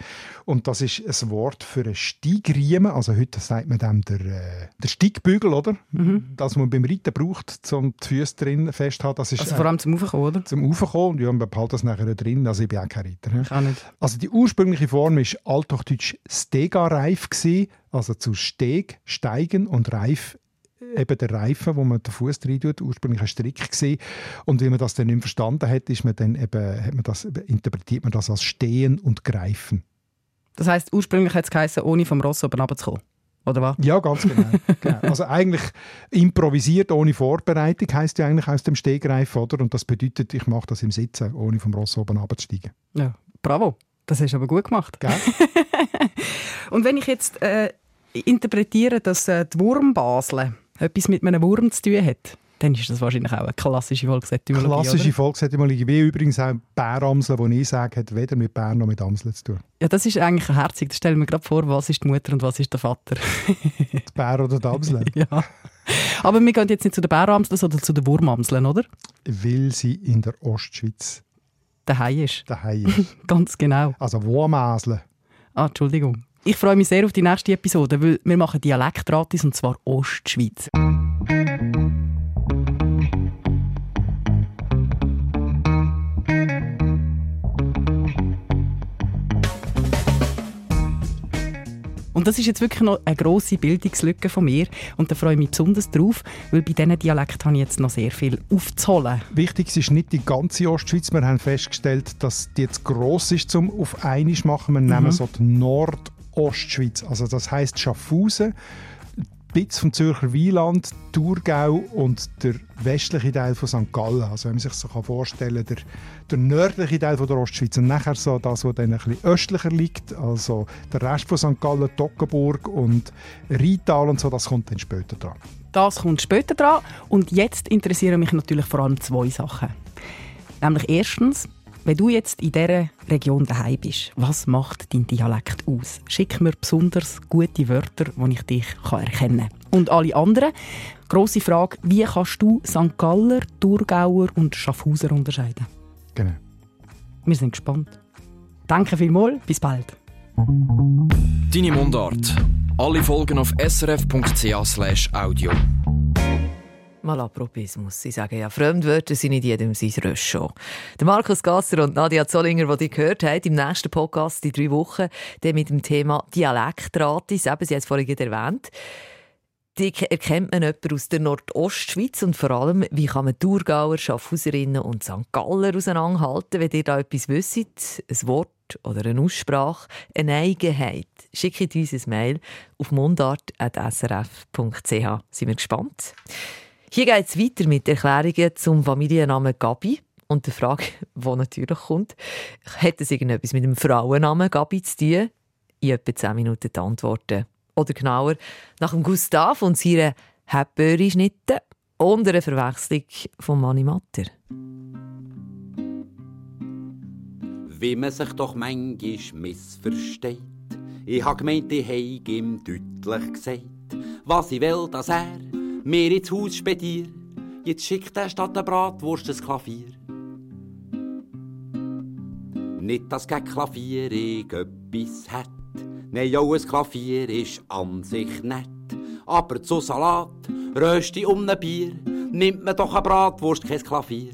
Und das ist ein Wort für einen Steigriemen. Also heute sagt man dem der, äh, der Steigbügel, oder? Mhm. Das man beim Reiten braucht, um die Füße drin festzuhalten. Das ist Also äh, vor allem zum Aufkommen, oder? zum Raufkommen. Und ja, man behalten das nachher drin. Also ich bin auch kein Reiter. Ich auch nicht. Also die ursprüngliche Form ist althochdeutsch Stegareif also zu Steg, Steigen und Reif eben der Reifen, wo man den Fuß rein tut, ursprünglich ein Strick gsi. Und wie man das dann nicht verstanden hat, ist man dann eben, hat man das, interpretiert man das als Stehen und Greifen. Das heisst, ursprünglich hat es geheißen, ohne vom Ross oben runterzukommen. Oder was? Ja, ganz genau. genau. Also eigentlich improvisiert ohne Vorbereitung heißt ja eigentlich aus dem Stegreif, oder? Und das bedeutet, ich mache das im Sitzen, ohne vom Ross oben runterzusteigen. Ja, bravo. Das hast du aber gut gemacht. Gell? Und wenn ich jetzt äh, interpretiere, dass äh, die Wurmbasel etwas mit einem Wurm zu tun hat, dann ist das wahrscheinlich auch eine klassische Volksetymologie, Klassische? Volksetymologie, wie übrigens auch Bäramsel, die ich sage, hat weder mit Bär noch mit Amsel zu tun. Ja, das ist eigentlich herzig. Da stellen wir gerade vor, was ist die Mutter und was ist der Vater. Die Bär oder die Amsel. ja. Aber wir gehen jetzt nicht zu den Bäramseln, sondern zu den Wurmamseln, oder? weil sie in der Ostschweiz Daheim ist. daheim ist. Ganz genau. Also Wurmasle. Ah, Entschuldigung. Ich freue mich sehr auf die nächste Episode, weil wir machen Dialektratis und zwar Ostschweiz. Und das ist jetzt wirklich noch eine grosse Bildungslücke von mir. Und da freue ich mich besonders drauf, weil bei diesen Dialekten habe ich jetzt noch sehr viel aufzuholen. Wichtig ist nicht die ganze Ostschweiz. Wir haben festgestellt, dass die jetzt gross ist, um auf einmal machen. Wir nehmen so die Nordostschweiz. Also das heißt Schaffhausen, bisschen vom Zürcher Wieland, Thurgau und der westliche Teil von St. Gallen. Also wenn man sich so vorstellen kann, der, der nördliche Teil von der Ostschweiz und nachher so das, was dann ein bisschen östlicher liegt, also der Rest von St. Gallen, Toggenburg und Rheintal und so, das kommt dann später dran. Das kommt später dran. Und jetzt interessieren mich natürlich vor allem zwei Sachen. Nämlich erstens, wenn du jetzt in dieser Region daheim bist, was macht dein Dialekt aus? Schick mir besonders gute Wörter, die ich dich kann erkennen kann. Und alle anderen, grosse Frage, wie kannst du St. Galler, Thurgauer und Schaffhauser unterscheiden? Genau. Wir sind gespannt. Danke vielmals, bis bald. Deine Mundart. Alle Folgen auf srf.ch/audio. Mal apropos, muss ich sagen. Ja, Fremdwörter sind nicht jedem sein Röschon. Der Markus Gasser und Nadia Zollinger, die ihr gehört habt, im nächsten Podcast in drei Wochen, der mit dem Thema Dialektratis, eben, Sie haben es vorhin erwähnt. Die erkennt man jemanden aus der Nordostschweiz und vor allem, wie kann man Thurgauer, Schaffhauserinnen und St. Galler auseinanderhalten, wenn ihr da etwas wisst, ein Wort oder eine Aussprache, eine Eigenheit. Schickt uns ein Mail auf mundart.srf.ch. Sind wir gespannt? Hier geht es weiter mit Erklärungen zum Familiennamen Gabi. Und die Frage, die natürlich kommt, hat es irgendetwas mit dem Frauennamen Gabi zu tun? In etwa 10 Minuten die Antworten. Oder genauer, nach dem Gustav und seiner Häppöri-Schnitte und einer Verwechslung von Mani Matter. Wie man sich doch manchmal missversteht. Ich hab gemeint, ich heig ihm deutlich gesagt, was ich will, dass er mir ins Haus spediert. Jetzt schickt er statt der Bratwurst ein Klavier. Nicht, dass gegen Klavier ich etwas hätt. Nein, auch ein Klavier ist an sich nett. Aber zu Salat, Rösti um ein Bier, nimmt man doch eine Bratwurst, kein Klavier.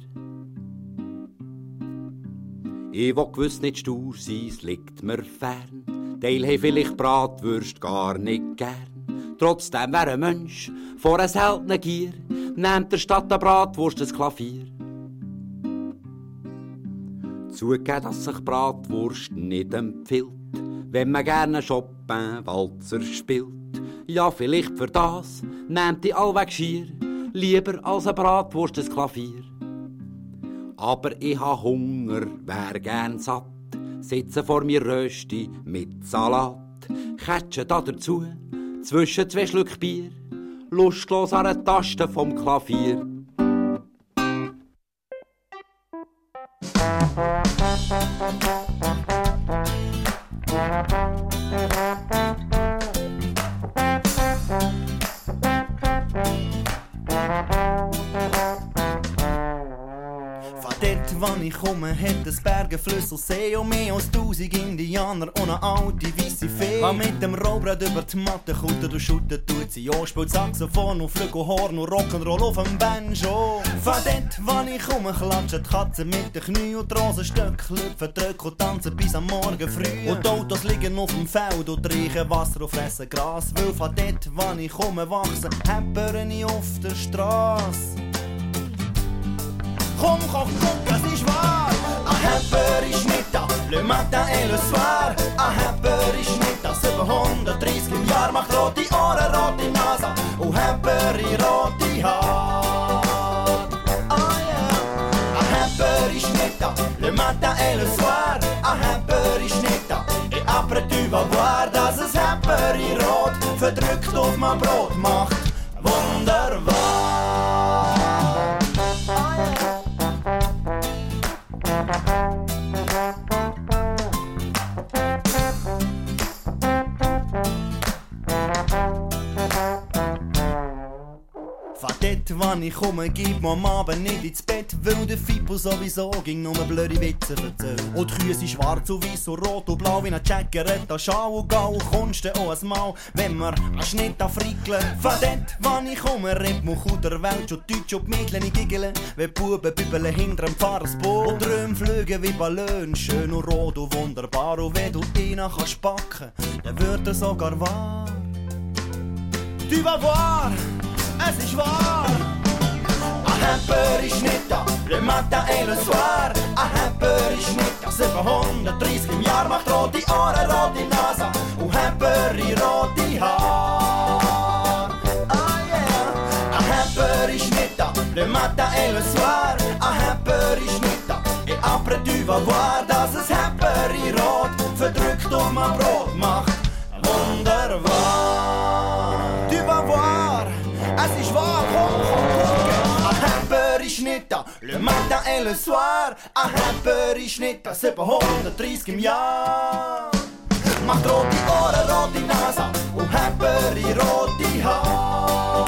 Ich will gewiss nicht stur sein, es liegt mir fern. Teil haben vielleicht Bratwürst gar nicht gern. Trotzdem wäre ein Mensch vor einer seltenen Gier, nehmt der Stadt der Bratwurst ein Klavier. Zugeben, dass sich Bratwurst nicht empfiehlt, wenn man gerne Chopin-Walzer spielt. Ja, vielleicht für das nehmt die allweg schier, lieber als ein Bratwurst ein Klavier. Aber ich ha Hunger, wär gern satt, sitze vor mir Rösti mit Salat, Kätsche da dazu, zwischen zwei Schluck Bier, lustlos an der Taste vom Klavier. Wann ich komme, hat es Berge, Flüsse See und mehr als tausend Indianer und eine alte weisse Fee. War mit dem Rollbrett über die Matte kutet und schüttet tut sie ja, spielt Saxophon und Flügelhorn und Rock'n'Roll auf dem Banjo. Von dort, wann ich komme, klatschen die Katzen mit den Knie und die Rosenstöcke lüpfen, drücken und tanzen bis am Morgen früh. Und die Autos liegen auf dem Feld und riechen Wasser und fressen Gras, weil von dort, wann ich komme, wachsen Hempern auf der Straße. Komm, komm, guck, es ist wahr. Ein Hepper ist nicht da, le matin et le soir. Ein Hepper ist nicht da, 730 im Jahr. Macht rote Ohren, rote Nase und Hepper in rote Haar. Oh yeah. Ein Hepper ist nicht da, le matin et le soir. Ein Hepper ist nicht da, et après tu vas voir, dass es Hepper rot verdrückt auf mein Brot macht. Wunderbar. Wann ich komme, gibt man am Abend nicht ins Bett, weil der Fippo sowieso ging nur blöde Witze erzählt. Und die Kühe schwarz und weiß und rot und blau wie ein Jackerette, Schau und Gau, kommst du auch ein Mal, wenn wir einen Schnitt afrikeln. Von dort, wann ich komme, redet man gut der Welt, schon Deutsch und Mädchen nicht giggeln, wenn Buben bübeln hinter dem Pfarrersboot. Und Träume fliegen wie Ballon, schön und rot und wunderbar, und wenn du ihn kannst packen, dann wird er sogar wahr. Tu vas voir, es ist wahr. Ein Hepper ist nicht da, le matin et le soir. Ein Hepper ist nicht da, 730 im Jahr macht rote Ohren, rote Nase und Hepper in rote Haar. Ah yeah. Ein Hepper ist nicht da, le matin et le soir. Ein Hepper ist nicht da, et après tu vas voir, matin et. Ein Hepper ist nicht da, 730 im Jahr. Macht rote Ohren, rote Nase und Hepper in rote Haar.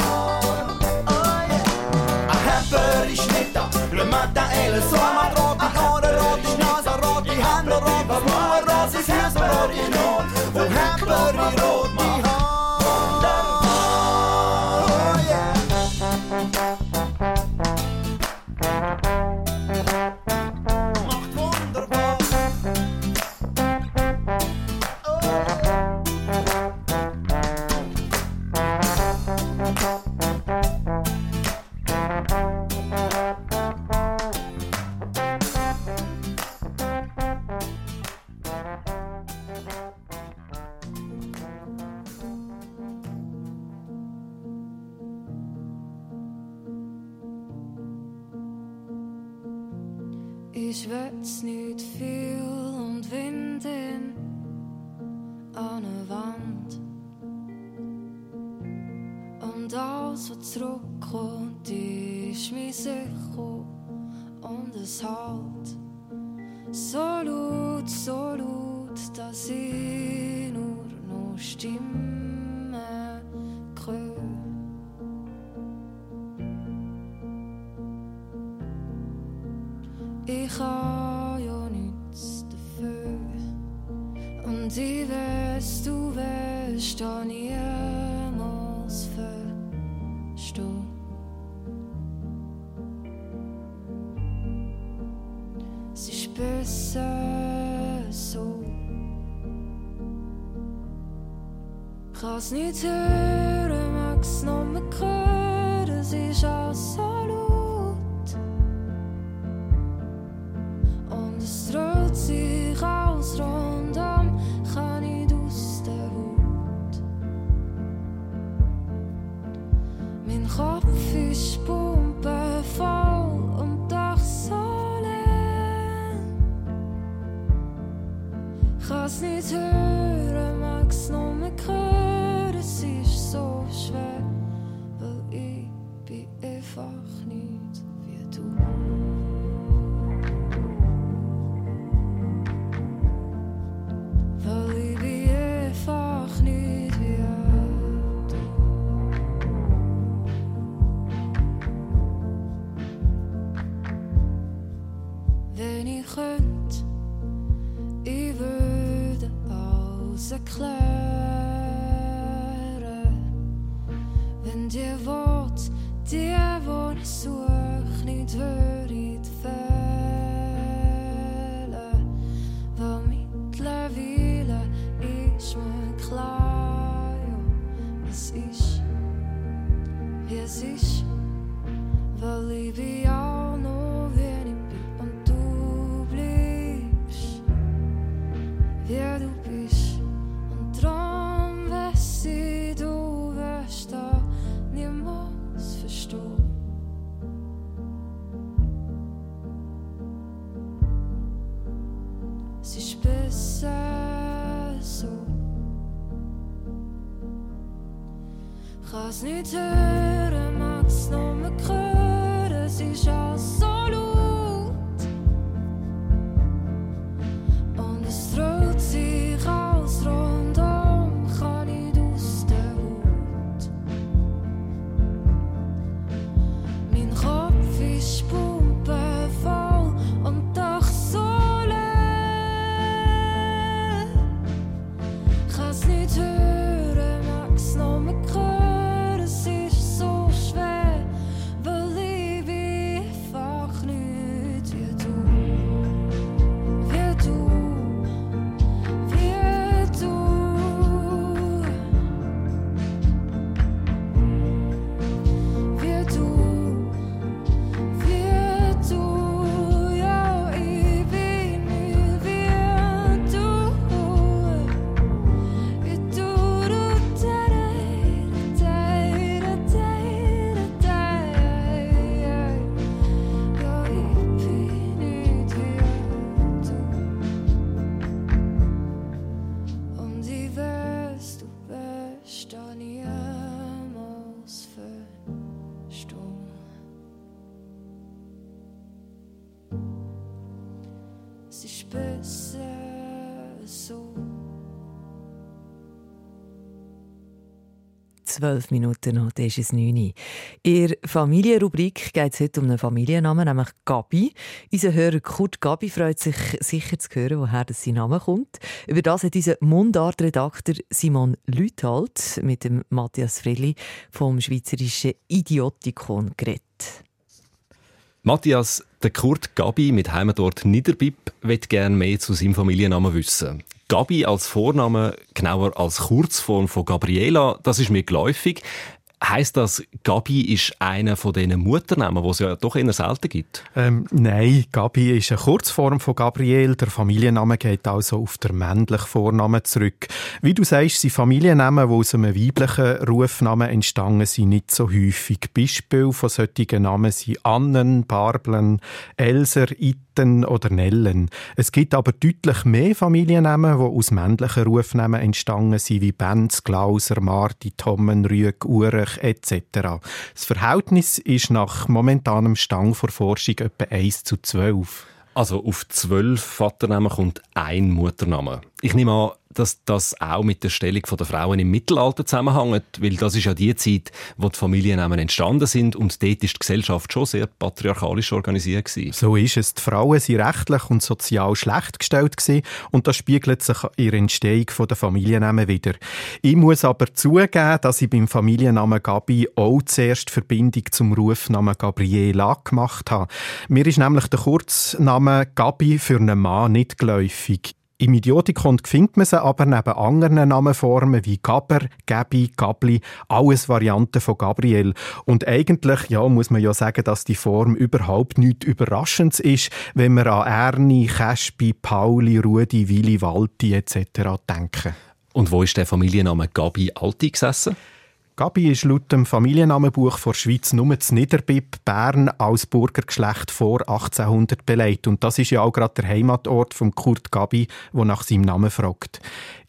Yeah. Ein Hepper ist nicht da, le matin et le soir. Macht rote Ohren, rote Nase, rote Hände, rote Blumen, rotes Herz, rote Not Und alles, was zurückkommt, ist mir sicher und es halt so laut, so laut, dass ich nur noch Stimmen Nicht hören, mag's noch mehr hören, es ist alles Zwölf Minuten noch, dann ist es neun. In der Familienrubrik geht es heute um einen Familiennamen, nämlich Gabi. Unser Hörer Kurt Gabi freut sich sicher zu hören, woher das sein Name kommt. Über das hat unser Mundartredakteur Simon Lüthald mit dem Matthias Frelli vom Schweizerischen Idiotikon geredet. Matthias, der Kurt Gabi mit Heimatort Niederbib wird gerne mehr zu seinem Familiennamen wissen. Gabi als Vorname, genauer als Kurzform von Gabriela, das ist mir geläufig. Heißt das, Gabi ist einer von diesen Mutternamen, die es ja doch eher selten gibt? Ähm, nein, Gabi ist eine Kurzform von Gabriel. Der Familienname geht also auf den männlichen Vornamen zurück. Wie du sagst, sind Familiennamen, die aus einem weiblichen Rufnamen entstanden sind, nicht so häufig. Beispiele von solchen Namen sind Annen, Barblen, Elser, Itten oder Nellen. Es gibt aber deutlich mehr Familiennamen, die aus männlichen Rufnamen entstanden sind, wie Benz, Glauser, Marti, Tommen, Rüeg, Urech etc. Das Verhältnis ist nach momentanem Stand vor Forschung etwa 1 zu 12. Also auf zwölf Vaternamen kommt ein Mutternamen. Ich nehme an, dass das auch mit der Stellung der Frauen im Mittelalter zusammenhängt, weil das ist ja die Zeit, wo die Familiennamen entstanden sind und dort ist die Gesellschaft schon sehr patriarchalisch organisiert gewesen. So ist es. Die Frauen sind rechtlich und sozial schlecht gestellt gewesen und das spiegelt sich in der Entstehung der Familiennamen wieder. Ich muss aber zugeben, dass ich beim Familiennamen Gabi auch zuerst Verbindung zum Rufnamen Gabriela gemacht habe. Mir ist nämlich der Kurzname Gabi für einen Mann nicht geläufig. Im Idiotikon findet man sie aber neben anderen Namenformen wie Gaber, Gabi, Gabli, alles Varianten von Gabriel. Und eigentlich ja, muss man ja sagen, dass die Form überhaupt nichts Überraschendes ist, wenn wir an Ernie, Käspi, Pauli, Rudi, Willi, Walti etc. denken. Und wo ist der Familienname Gabi Alti gesessen? Gabi ist laut dem Familiennamenbuch der Schweiz nur zu Niederbipp, Bern, als Burgergeschlecht vor 1800 beleidigt. Und das ist ja auch gerade der Heimatort von Kurt Gabi, der nach seinem Namen fragt.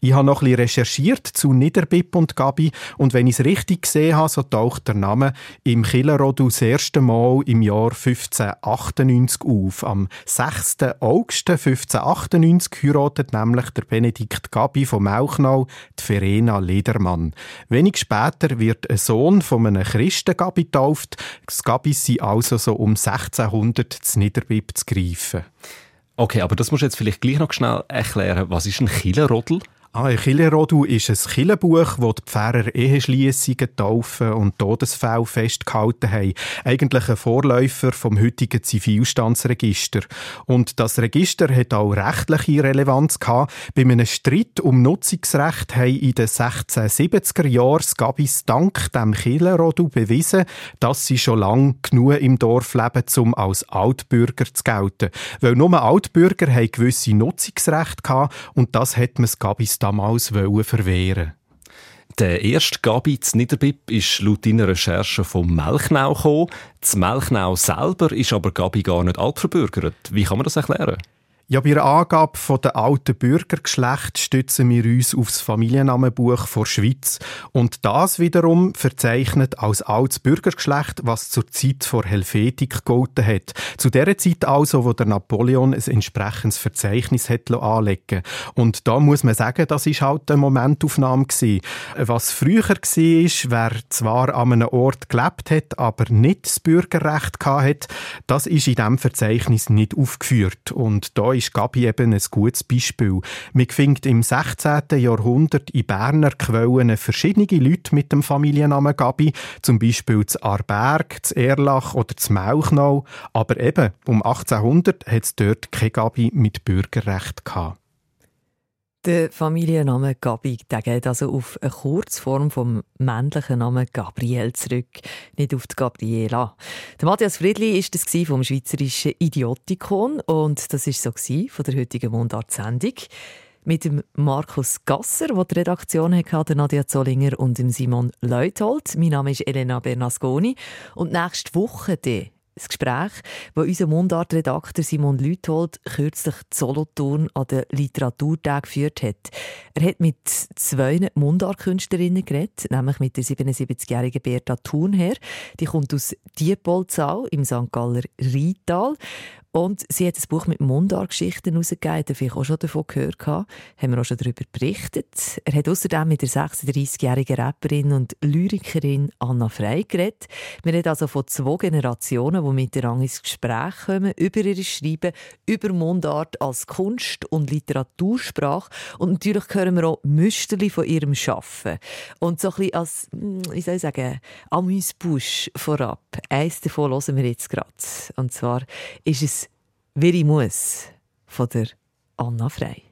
Ich habe noch ein bisschen recherchiert zu Niederbipp und Gabi und wenn ich es richtig gesehen habe, so taucht der Name im Killerrodu das erste Mal im Jahr 1598 auf. Am 6. August 1598 heiratet nämlich der Benedikt Gabi von Mauchnau die Verena Ledermann. Wenig später wird ein Sohn von einem Christen Gabi getauft. Das Gabi sind also so um 1600 zu Niederbipp zu greifen. Okay, aber das musst du jetzt vielleicht gleich noch schnell erklären. Was ist ein Killerrodel? Ah, ein Killerodu ist ein Killenbuch, wo die Pfarrer Eheschliessungen, Taufen und Todesfälle festgehalten haben. Eigentlich ein Vorläufer vom heutigen Zivilstandsregister. Und das Register hat auch rechtliche Relevanz gehabt. Bei einem Streit um Nutzungsrecht haben in den 1670er Jahren Gabis dank dem Killerodu bewiesen, dass sie schon lange genug im Dorf leben, um als Altbürger zu gelten. Weil nur Altbürger haben gewisse Nutzungsrechte gehabt und das hat man Gabis damals verwehren der erste Gabi zu Niederbipp ist laut deiner Recherche vom Melchnau gekommen. Das Melchnau selber ist aber Gabi gar nicht altverbürgert. Wie kann man das erklären? Ja, bei der Angabe der alten Bürgergeschlecht stützen wir uns auf das Familiennamenbuch der Schweiz. Und das wiederum verzeichnet als altes Bürgergeschlecht, was zur Zeit vor Helvetik gegolten hat. Zu der Zeit also, wo der Napoleon ein entsprechendes Verzeichnis hat anlegen Und da muss man sagen, das ist halt eine Momentaufnahme. Was früher war, wer zwar an einem Ort gelebt hat, aber nicht das Bürgerrecht hatte, das ist in diesem Verzeichnis nicht aufgeführt. Und da ist Gabi eben ein gutes Beispiel. Man findet im 16. Jahrhundert in Berner Quellen verschiedene Leute mit dem Familiennamen Gabi, zum Beispiel zu Arberg, zu Erlach oder zu Mauchnau. Aber eben, um 1800 hat es dort keine Gabi mit Bürgerrecht gehabt. Der Familienname Gabi der geht also auf eine Kurzform vom männlichen Namen Gabriel zurück, nicht auf die Gabriela. Der Matthias Friedli ist das vom schweizerischen Idiotikon und das ist so von der heutigen Mundart-Sendung mit dem Markus Gasser, der die Redaktion hatte, Nadia Zollinger und dem Simon Leuthold. Mein Name ist Elena Bernasconi und nächste Woche das Gespräch, das unser Mundartredakteur Simon Lüthold kürzlich Solothurn an den Literaturtag geführt hat. Er hat mit zwei Mundartkünstlerinnen geredet, nämlich mit der 77-jährigen Berta Thunherr. Die kommt aus Diepolzau im St. Galler Rheintal. Und sie hat ein Buch mit Mundartgeschichten herausgegeben, da vielleicht auch schon davon gehört haben, wir auch schon darüber berichtet. Er hat außerdem mit der 36-jährigen Rapperin und Lyrikerin Anna Frey geredet. Wir reden also von zwei Generationen, die miteinander ins Gespräch kommen, über ihr Schreiben, über Mundart als Kunst- und Literatursprache. Und natürlich hören wir auch Müsterli von ihrem Schaffen. Und so ein bisschen als, hm, wie soll ich sagen, Amüsbusch vorab. Eins davon hören wir jetzt gerade. Und zwar ist es «Wie ich muss» von der Anna Frey.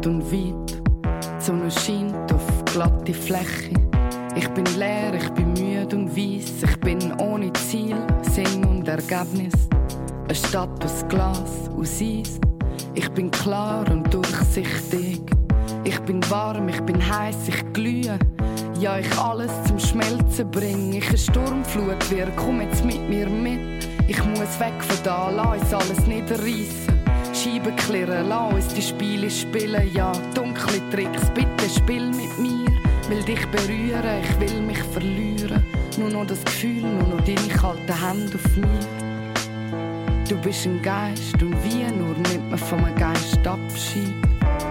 Kalt und weit. Die Sonne scheint auf glatte Fläche. Ich bin leer, ich bin müde und weiss. Ich bin ohne Ziel, Sinn und Ergebnis. Eine Stadt aus Glas, aus Eis. Ich bin klar und durchsichtig. Ich bin warm, ich bin heiß, ich glühe. Ja, ich alles zum Schmelzen bring. Ich eine Sturmflut wir, komm jetzt mit mir mit. Ich muss weg von da, lass uns alles niederreißen. Scheiben klirren, lass uns die Spiele spielen. Ja, dunkle Tricks, bitte spiel mit mir. Will dich berühren, ich will mich verlieren. Nur noch das Gefühl, nur noch deine kalten Hände auf mir. Du bist ein Geist und wie nur nimmt man vom Geist Abschied.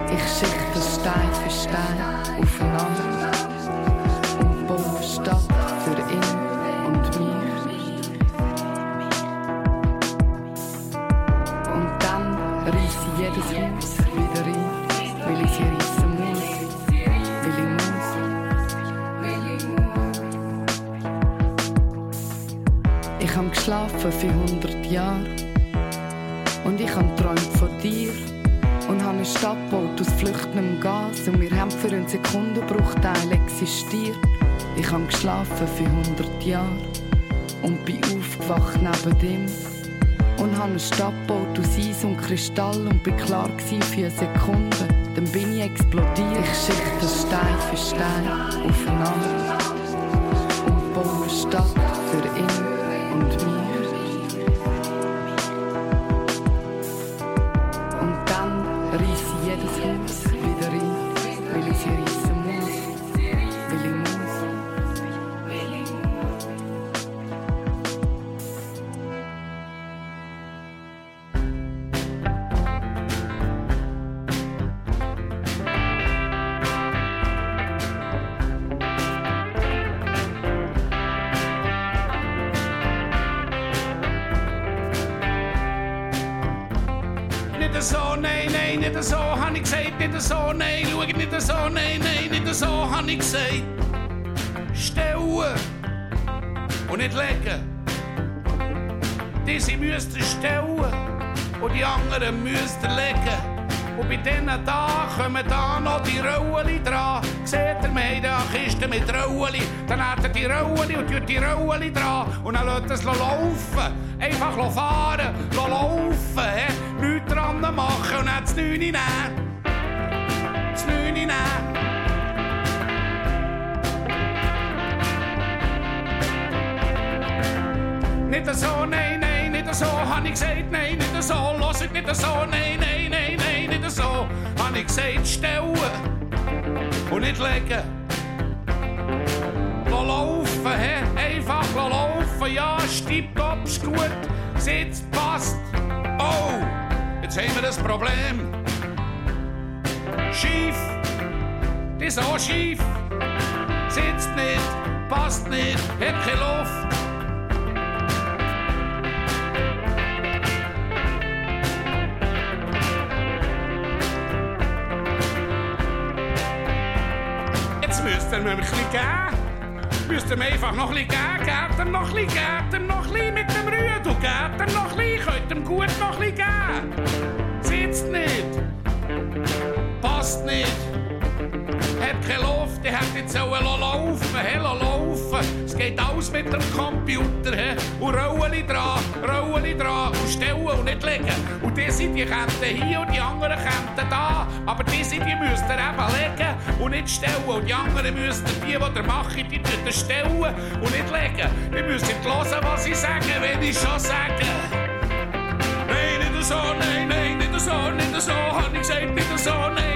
Ich schichte Stein für Stein aufeinander geschlafen für 100 Jahre und ich hab träumt von dir und habe eine Stadt gebaut aus flüchtendem Gas und wir haben für einen Sekundenbruchteil existiert. Ich habe geschlafen für 100 Jahre und bin aufgewacht neben dem und habe eine Stadt gebaut aus Eis und Kristall und bin klar gewesen für eine Sekunde. Dann bin ich explodiert. Ich schichte Stein für Stein aufeinander und baue eine Stadt für ihn ein, weil gesagt, nicht so, nein, schau nicht so, nein, nein, nicht so, hab ich gesagt. Stellen und nicht legen. Diese müssten stellen und die anderen müssten legen. Und bei denen da kommen da noch die Rollen dran. Seht ihr, wir haben da Kiste mit Rollen. Dann hat er die Rollen und tut die Rollen dran. Und dann lässt es laufen. Einfach fahren, laufen. He? Nichts dran machen und dann das Neune nehmen. Das Neune nehmen. Nicht so, nein, nein, nicht so, hab ich gesagt, nein, nicht so, los ich nicht so, nein, nein, nein, nein, nicht so, hab ich gesagt, stellen und nicht legen. Lass laufen, he? einfach lass laufen, ja, stippt ab, gut, sitzt, passt. Oh, jetzt haben wir das Problem. Schief, das auch schief, sitzt nicht, passt nicht, hat keine Luft. Jetzt müsst ihr mir ein bisschen geben. Müsst ihr mir einfach noch ein bisschen geben. Gebt ihr noch ein bisschen, gebt ihr noch ein bisschen mit dem Rüdel. Gebt ihr noch ein bisschen, könnt ihm gut noch ein bisschen geben. Sitzt nicht. Passt nicht. Hat keine Luft, die hat jetzt sollen laufen, he, laufen. Es geht alles mit dem Computer, he. Und Rollen dran, Rollen dran und stellen und nicht legen. Und die sind die Ketten hier und die anderen Ketten da. Aber die sind, die müsst ihr eben legen und nicht stellen. Und die anderen müsst ihr, die, die ihr macht, die ihr stellen und nicht legen. Ihr müsst hören, was ich sage, wenn ich schon sage. Nein, nicht so, nein, nein, nicht so, nicht so, hab ich gesagt, nicht so, nein,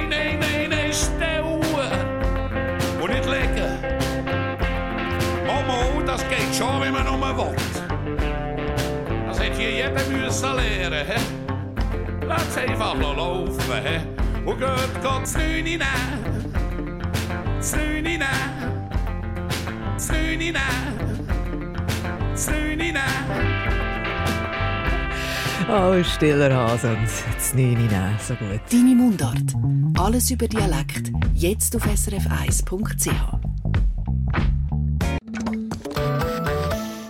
hier jeder müssen lernen, he? Lass einfach laufen, he? Und geht, geht das Neune nehmen. Das Neune nehmen. Das Neune nehmen. Das Neune nehmen. Oh, stiller Hase und das Neune nehmen, so gut. Deine Mundart. Alles über Dialekt. Jetzt auf srf1.ch.